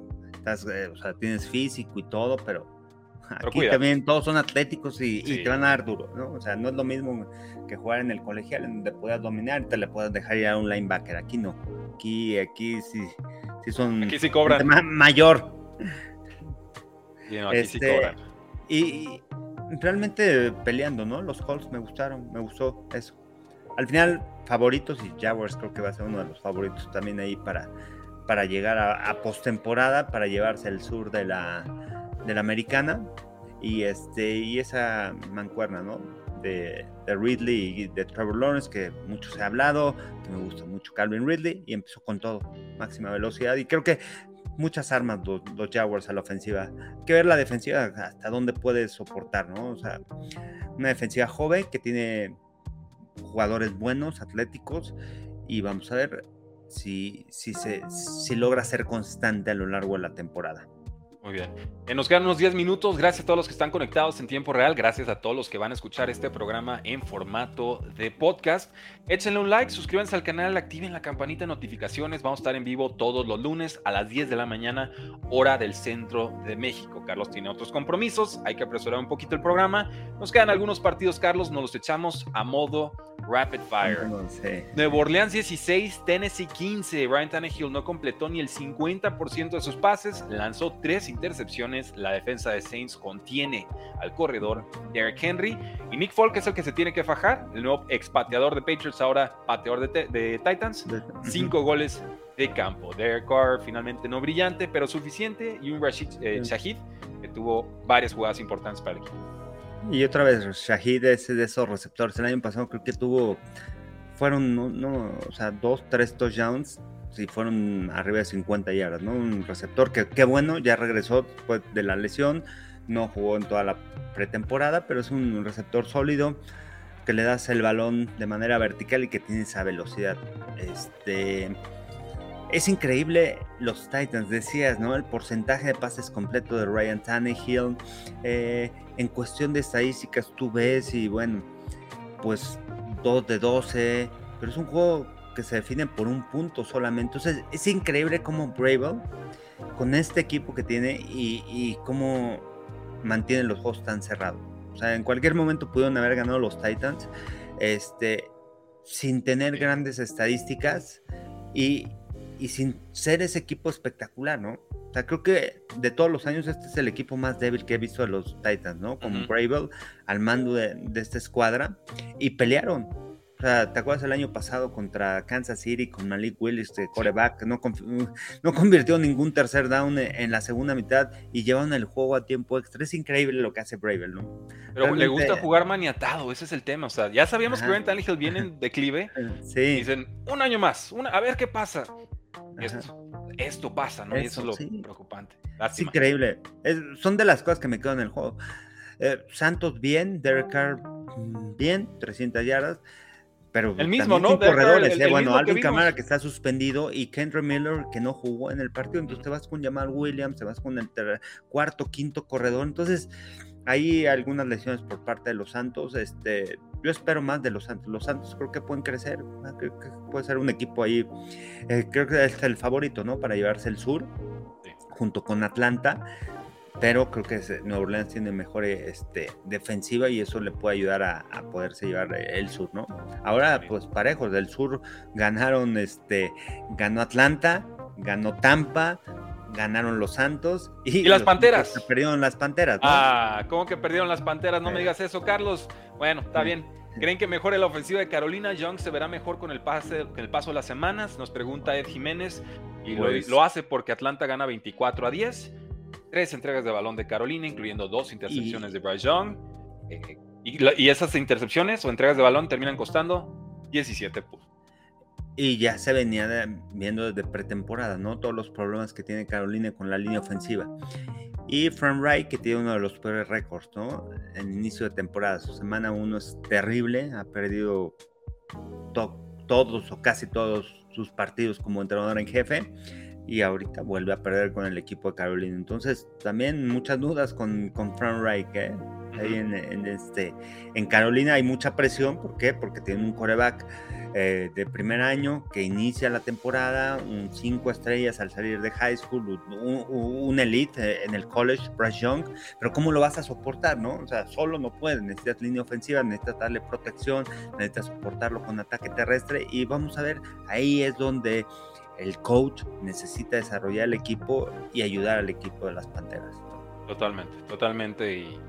eh, o sea, tienes físico y todo, pero aquí también todos son atléticos y, te van a dar duro, ¿no? O sea, no es lo mismo que jugar en el colegial en donde puedas dominar y te le puedas dejar ir a un linebacker. Aquí no. Aquí, aquí sí, sí son. Aquí sí cobran. mayor. aquí sí este, cobran. Y, realmente peleando, ¿no? Los Colts me gustaron, me gustó eso. Al final, favoritos y Jaguars creo que va a ser uno de los favoritos también ahí para para llegar a, postemporada, para llevarse el sur de la, de la americana y, este, y esa mancuerna, ¿no? De, de, Ridley y de Trevor Lawrence, que mucho se ha hablado, que me gusta mucho Calvin Ridley, y empezó con todo, máxima velocidad, y creo que muchas armas los, los, Jaguars a la ofensiva. Hay que ver la defensiva hasta dónde puede soportar, ¿no? O sea, una defensiva joven que tiene jugadores buenos, atléticos, y vamos a ver si, si, se, si logra ser constante a lo largo de la temporada. Muy bien. Eh, nos quedan unos 10 minutos. Gracias a todos los que están conectados en tiempo real. Gracias a todos los que van a escuchar este programa en formato de podcast. Échenle un like, suscríbanse al canal, activen la campanita de notificaciones. Vamos a estar en vivo todos los lunes a las 10 de la mañana, hora del centro de México. Carlos tiene otros compromisos. Hay que apresurar un poquito el programa. Nos quedan algunos partidos, Carlos. Nos los echamos a modo Rapid Fire. Nuevo Orleans 16, Tennessee 15. Ryan Tannehill no completó ni el 50% de sus pases, lanzó tres intercepciones. La defensa de Saints contiene al corredor Derrick Henry. Y Nick Folk es el que se tiene que fajar, el nuevo expateador de Patriots, ahora pateador de, Titans. Cinco goles de campo. Derek Carr finalmente no brillante, pero suficiente. Y un Rashid eh, Shahid que tuvo varias jugadas importantes para el equipo. Y otra vez, Shahid es de esos receptores. El año pasado creo que tuvo, fueron, no, o sea, dos, tres touchdowns. Si fueron arriba de 50 yardas, ¿no? Un receptor que, qué bueno, ya regresó después de la lesión. No jugó en toda la pretemporada, pero es un receptor sólido que le das el balón de manera vertical y que tiene esa velocidad. Este es increíble los Titans, decías, ¿no? El porcentaje de pases completo de Ryan Tannehill. Eh, en cuestión de estadísticas, tú ves y bueno, pues 2 de 12. Pero es un juego que se definen por un punto solamente. Entonces es increíble cómo Bravel, con este equipo que tiene y, y cómo mantiene los juegos tan cerrados. O sea, en cualquier momento pudieron haber ganado los Titans este, sin tener grandes estadísticas y, y sin ser ese equipo espectacular, ¿no? O sea, creo que de todos los años este es el equipo más débil que he visto de los Titans, ¿no? Con uh al mando de, de, esta escuadra y pelearon. O sea, ¿te acuerdas el año pasado contra Kansas City con Malik Willis de coreback? No, no convirtió ningún tercer down e, en la segunda mitad y llevan el juego a tiempo extra. Es increíble lo que hace Bravel, ¿no? Pero le gusta jugar maniatado, ese es el tema. O sea, ya sabíamos que Ryan Tannehill viene en declive. Sí. dicen, un año más, una, a ver qué pasa. Esto, esto, pasa, ¿no? y eso es lo preocupante. Es increíble. son de las cosas que me quedan en el juego. Eh, Santos bien, Derek Carr mm, bien, 300 yardas. Pero el mismo, ¿no? corredores, el, ¿eh? bueno, Alvin Camara que está suspendido y Kendra Miller que no jugó en el partido, entonces te vas con Jamal Williams, te vas con el cuarto, quinto corredor, entonces hay algunas lesiones por parte de los Santos, este, yo espero más de los Santos, los Santos creo que pueden crecer, creo que puede ser un equipo ahí, eh, creo que es el favorito, ¿no? Para llevarse el sur, junto con Atlanta, pero creo que Nueva Orleans tiene mejor este, defensiva y eso le puede ayudar a, poderse llevar el sur, ¿no? Ahora, pues parejos, del sur ganaron, este, ganó Atlanta, ganó Tampa, ganaron los Santos y, las Panteras. Perdieron las Panteras. ¿no? Ah, ¿cómo que perdieron las Panteras? No me digas eso, Carlos. Bueno, está bien. ¿Creen que mejore la ofensiva de Carolina? Young se verá mejor con el, pase, con el paso de las semanas. Nos pregunta Ed Jiménez. Y lo, pues lo, hace porque Atlanta gana 24 a 10 tres entregas de balón de Carolina, incluyendo dos intercepciones de Bryce Young. Eh, y, esas intercepciones o entregas de balón terminan costando 17 puntos. Y ya se venía viendo desde pretemporada, ¿no? Todos los problemas que tiene Carolina con la línea ofensiva. Y Frank Wright, que tiene uno de los peores récords, ¿no? En inicio de temporada. Su semana uno es terrible. Ha perdido todos o casi todos sus partidos como entrenador en jefe y ahorita vuelve a perder con el equipo de Carolina. Entonces, también muchas dudas con, con Frank Reich. ¿eh? Ahí en, este, en Carolina hay mucha presión. ¿Por qué? Porque tiene un coreback eh, de primer año que inicia la temporada, un cinco estrellas al salir de high school, un, elite eh, en el college, Bryce Young. Pero ¿cómo lo vas a soportar? no? O sea, solo no puedes. Necesitas línea ofensiva, necesitas darle protección, necesitas soportarlo con ataque terrestre. Y vamos a ver, ahí es donde el coach necesita desarrollar el equipo y ayudar al equipo de las Panteras. Totalmente, totalmente. Y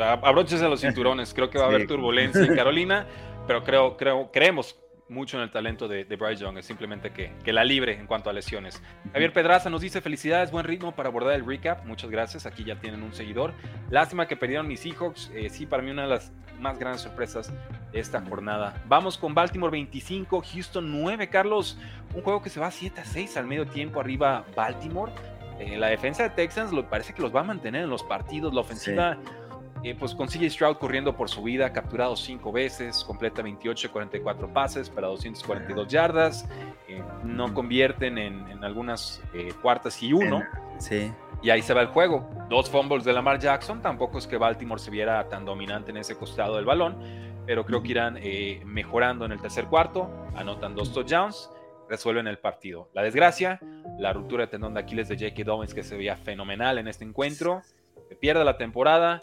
abróchese los cinturones. Creo que va a haber turbulencia en Carolina, pero creo, creo, creemos mucho en el talento de, Bryce Young, es simplemente que, que, la libre en cuanto a lesiones. Javier Pedraza nos dice felicidades, buen ritmo para abordar el recap, muchas gracias, aquí ya tienen un seguidor. Lástima que perdieron mis Seahawks, eh, sí, para mí una de las más grandes sorpresas de esta jornada. Vamos con Baltimore 25, Houston 9, Carlos, un juego que se va 7 a 6 al medio tiempo arriba Baltimore. Eh, la defensa de Texans lo, parece que los va a mantener en los partidos, la ofensiva... Eh, pues consigue Stroud corriendo por su vida, capturado cinco veces, completa 28 44 pases para 242 yardas, eh, no convierten en, algunas eh, cuartas y uno. Sí. Y ahí se va el juego. Dos fumbles de Lamar Jackson, tampoco es que Baltimore se viera tan dominante en ese costado del balón, pero creo que irán mejorando en el tercer cuarto, anotan dos touchdowns resuelven el partido. La desgracia, la ruptura de tendón de Aquiles de J.K. Dobbins que se veía fenomenal en este encuentro, pierde la temporada,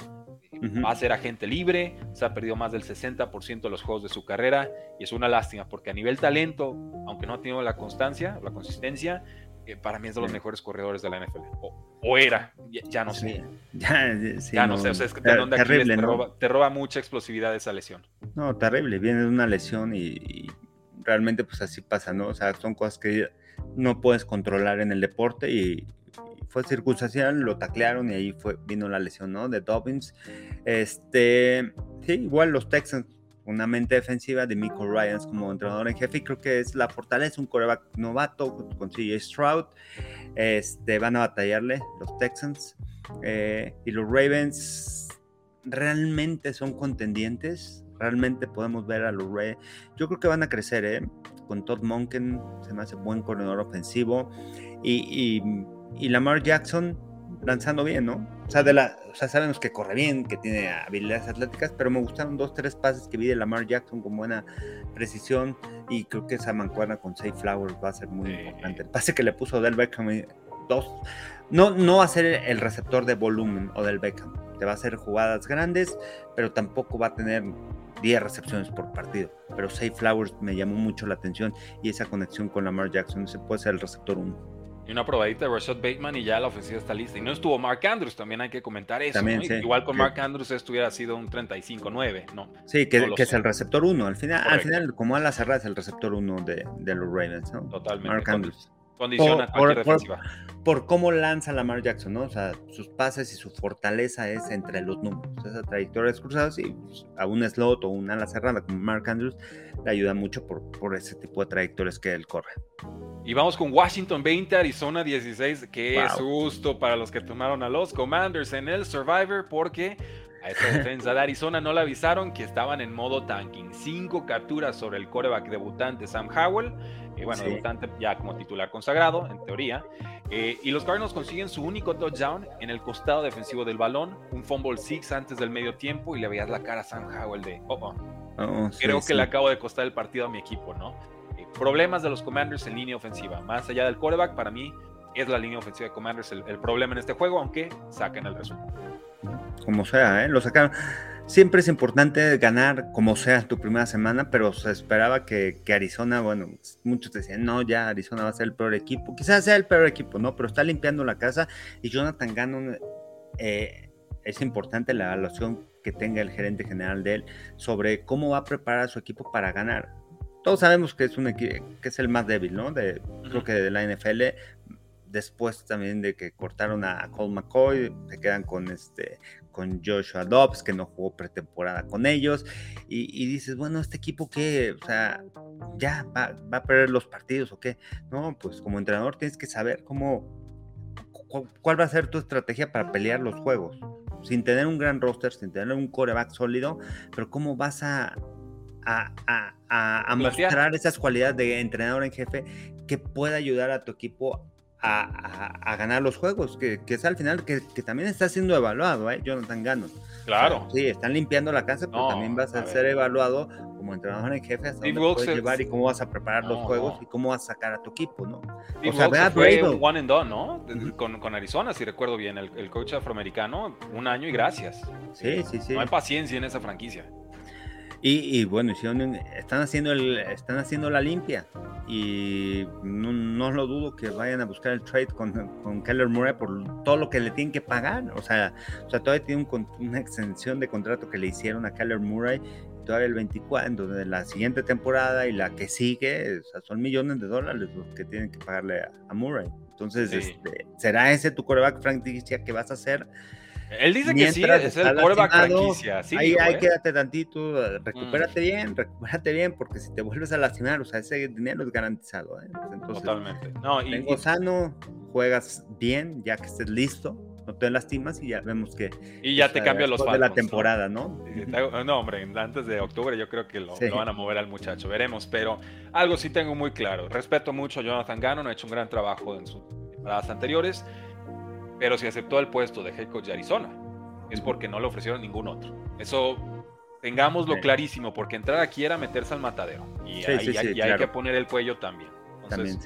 va a ser agente libre, se ha perdido más del 60% de los juegos de su carrera y es una lástima porque a nivel talento, aunque no ha tenido la constancia, la consistencia, eh, para mí es de los mejores corredores de la NFL. O, era, ya, no sé. Ya, no, sé, o sea, es que terrible, te, roba, te, roba, mucha explosividad esa lesión. No, terrible, viene de una lesión y, y realmente pues así pasa, ¿no? O sea, son cosas que no puedes controlar en el deporte y, fue circunstancial, lo taclearon y ahí fue, vino la lesión, ¿no? De Dobbins. Este, sí, igual los Texans, una mente defensiva de Miko Ryans como entrenador en jefe, y creo que es la fortaleza, un coreback novato con CJ Stroud. Este, van a batallarle los Texans. Eh, y los Ravens realmente son contendientes. Realmente podemos ver a los Ravens. Yo creo que van a crecer, ¿eh? Con Todd Monken se me hace buen corredor ofensivo. y y Lamar Jackson lanzando bien, ¿no? O sea, de la, o sea, sabemos que corre bien, que tiene habilidades atléticas, pero me gustaron dos, tres pases que vi de Lamar Jackson con buena precisión y creo que esa mancuerna con Safe Flowers va a ser muy importante. El pase que le puso Del Beckham, dos, no, no va a ser el receptor de volumen o del Beckham, te va a hacer jugadas grandes, pero tampoco va a tener 10 recepciones por partido. Pero Safe Flowers me llamó mucho la atención y esa conexión con Lamar Jackson, ese puede ser el receptor 1. Y una probadita de Rashad Bateman y ya la ofensiva está lista. Y no estuvo Mark Andrews, también hay que comentar eso. Igual con Mark Andrews esto hubiera sido un 35-9, ¿no? Sí, que, es el receptor 1. Al final, al final, como a la cerrada, es el receptor 1 de, de, los Ravens, ¿no? Totalmente. Mark Andrews. Condiciona por, cualquier defensiva. Por, cómo lanza Lamar Jackson, ¿no? O sea, sus pases y su fortaleza es entre los números. Esa trayectoria cruzadas y pues, a un slot o una ala cerrada como Mark Andrews le ayuda mucho por, por ese tipo de trayectorias que él corre. Y vamos con Washington 20, Arizona 16. Qué susto para los que tomaron a los Commanders en el Survivor porque a esta defensa de Arizona no le avisaron que estaban en modo tanking. Cinco capturas sobre el coreback debutante Sam Howell. Eh, bueno, debutante ya como titular consagrado, en teoría. Eh, y los Cardinals consiguen su único touchdown en el costado defensivo del balón. Un fumble six antes del medio tiempo y le veías la cara a Sam Howell de, oh, oh. oh creo que le acabo de costar el partido a mi equipo, ¿no? problemas de los Commanders en línea ofensiva. Más allá del quarterback, para mí es la línea ofensiva de Commanders el, problema en este juego, aunque saquen el resultado. Como sea, ¿eh? lo sacaron. Siempre es importante ganar como sea tu primera semana, pero se esperaba que, Arizona, bueno, muchos decían, no, ya Arizona va a ser el peor equipo. Quizás sea el peor equipo, ¿no? Pero está limpiando la casa y Jonathan Gannon, eh, es importante la evaluación que tenga el gerente general de él sobre cómo va a preparar a su equipo para ganar todos sabemos que es un que es el más débil, ¿no? De, Creo que de la NFL. Después también de que cortaron a Cole McCoy, se quedan con este con Joshua Dobbs, que no jugó pretemporada con ellos, y, dices, bueno, este equipo que, o sea, ya va, va, a perder los partidos o qué. No, pues como entrenador tienes que saber cómo, cuál va a ser tu estrategia para pelear los juegos, sin tener un gran roster, sin tener un coreback sólido, pero cómo vas a, a, mostrar esas cualidades de entrenador en jefe que pueda ayudar a tu equipo a, ganar los juegos, que, es al final que, también está siendo evaluado, ¿eh? Jonathan Gannon. Claro. sí, están limpiando la casa, pero también vas a, ser evaluado como entrenador en jefe hasta dónde puedes llevar y cómo vas a preparar los juegos y cómo vas a sacar a tu equipo, ¿no? o sea, vea fue one and done, ¿no? con, con, Arizona, si recuerdo bien, el, el, coach afroamericano, un año y gracias. Sí, sí, sí. No hay paciencia en esa franquicia. Y, bueno, están haciendo, el, están haciendo la limpia. Y no, no, lo dudo que vayan a buscar el trade con, con Keller Murray por todo lo que le tienen que pagar. O sea, o sea todavía tiene una extensión de contrato que le hicieron a Keller Murray todavía el 24, de la siguiente temporada y la que sigue, o sea, son millones de dólares los que tienen que pagarle a, Murray. Entonces, este, ¿será ese tu coreback franquicia que vas a hacer? Él dice que sí, es el quarterback franquicia. Sí, ahí, ahí quédate tantito, eh, recupérate mm. bien, recupérate bien, porque si te vuelves a lastimar, o sea, ese dinero es garantizado. ¿eh? Entonces, Totalmente. No, y, vengo sano, juegas bien, ya que estés listo, no te lastimas y ya vemos que. Y ya te cambia los Falcons, de la temporada, ¿no? ¿no? hombre, antes de octubre yo creo que lo, van a mover al muchacho, veremos, pero algo sí tengo muy claro. Respeto mucho a Jonathan Gannon, ha hecho un gran trabajo en sus temporadas anteriores pero si aceptó el puesto de head coach de Arizona, es porque no le ofrecieron ningún otro. Eso tengámoslo clarísimo, porque entrar aquí era meterse al matadero. Y, ahí, hay que poner el cuello también. también,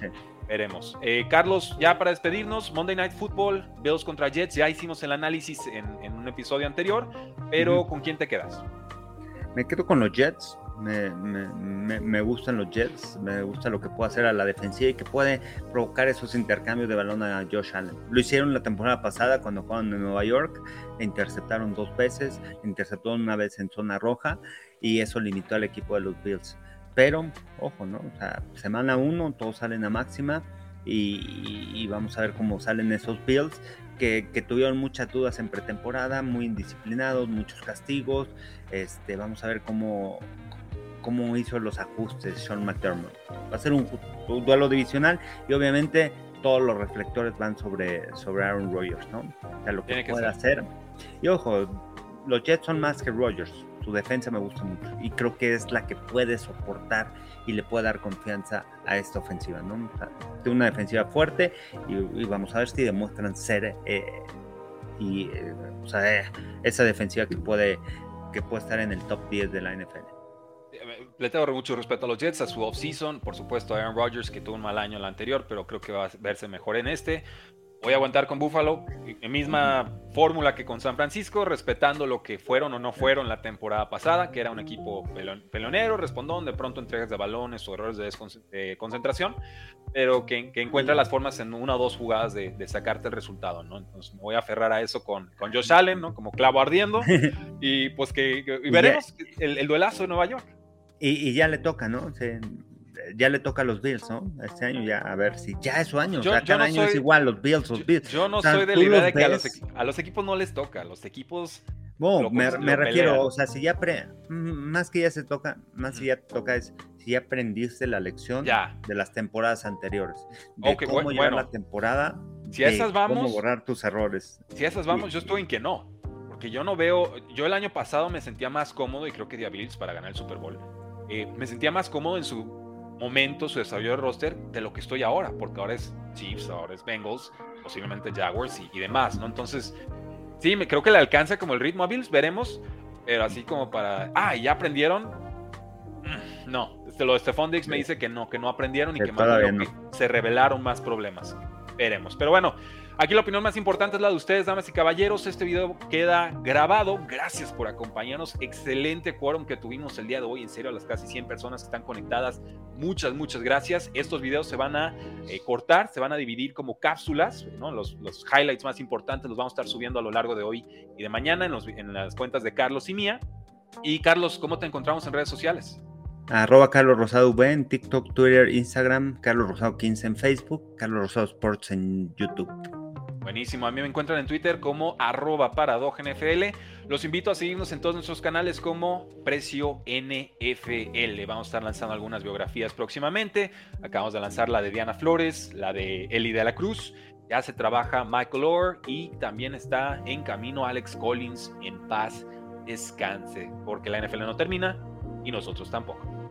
veremos. Eh, Carlos, ya para despedirnos, Monday Night Football, Bills contra Jets, ya hicimos el análisis en, un episodio anterior, pero ¿con quién te quedas? Me quedo con los Jets me, gustan los Jets, me gusta lo que puede hacer a la defensiva y que puede provocar esos intercambios de balón a Josh Allen. Lo hicieron la temporada pasada cuando jugaron en Nueva York, le interceptaron dos veces, interceptó una vez en zona roja y eso limitó al equipo de los Bills. Pero, ojo, ¿no? O sea, semana uno, todos salen a máxima y, vamos a ver cómo salen esos Bills que, que, tuvieron muchas dudas en pretemporada, muy indisciplinados, muchos castigos. Este, vamos a ver cómo, cómo hizo los ajustes Sean McDermott. Va a ser un, duelo divisional y obviamente todos los reflectores van sobre, sobre Aaron Rodgers, ¿no? O sea, lo que, puede hacer. Y ojo, los Jets son más que Rodgers. Su defensa me gusta mucho y creo que es la que puede soportar y le puede dar confianza a esta ofensiva, ¿no? O una defensiva fuerte y, vamos a ver si demuestran ser eh, y eh, o sea, esa defensiva que puede, que puede estar en el top 10 de la NFL. Le tengo mucho respeto a los Jets, a su offseason, por supuesto a Aaron Rodgers que tuvo un mal año el anterior, pero creo que va a verse mejor en este voy a aguantar con Buffalo, misma fórmula que con San Francisco, respetando lo que fueron o no fueron la temporada pasada, que era un equipo pelonero, respondón, de pronto entregas de balones o errores de, concentración, pero que, encuentra las formas en una o dos jugadas de, sacarte el resultado, ¿no? Entonces me voy a aferrar a eso con, con Josh Allen, ¿no? Como clavo ardiendo, y pues que, veremos el, duelazo de Nueva York. Y, ya le toca, ¿no? ya le toca a los Bills, ¿no? Este año ya, a ver si ya es su año. o sea, cada año es igual, los Bills, los Bills. Yo, no soy de la idea de que a los, equipos no les toca, a los equipos. No, me, refiero, o sea, si ya pre, más que ya se toca, más que ya toca es si ya aprendiste la lección de las temporadas anteriores, de cómo llevar la temporada, si esas vamos, cómo borrar tus errores. Si a esas vamos, yo estoy en que no, porque yo no veo, yo el año pasado me sentía más cómodo y creo que de Bills para ganar el Super Bowl. Eh, me sentía más cómodo en su momento su desarrollo de roster de lo que estoy ahora, porque ahora es Chiefs, ahora es Bengals, posiblemente Jaguars y, demás, ¿no? Entonces, sí, me creo que le alcanza como el ritmo a Bills, veremos, pero así como para, ah, ¿ya aprendieron? Mm, no, este, lo de Stephon Diggs me dice que no, que no aprendieron y que, más se revelaron más problemas. Veremos. Pero bueno, Aquí la opinión más importante es la de ustedes, damas y caballeros. Este video queda grabado. Gracias por acompañarnos. Excelente quórum que tuvimos el día de hoy. En serio, a las casi 100 personas que están conectadas. Muchas, muchas gracias. Estos videos se van a eh, cortar, se van a dividir como cápsulas. Los, highlights más importantes los vamos a estar subiendo a lo largo de hoy y de mañana en, en las cuentas de Carlos y mía. Y Carlos, ¿cómo te encontramos en redes sociales? Arroba Carlos Rosado V en TikTok, Twitter, Instagram, Carlos Rosado 15 en Facebook, Carlos Rosado Sports en YouTube. Buenísimo, a mí me encuentran en Twitter como arroba NFL. Los invito a seguirnos en todos nuestros canales como Precio NFL. Vamos a estar lanzando algunas biografías próximamente. Acabamos de lanzar la de Diana Flores, la de Eli de la Cruz. Ya se trabaja Michael Orr y también está en camino Alex Collins en paz. Descanse, porque la NFL no termina y nosotros tampoco.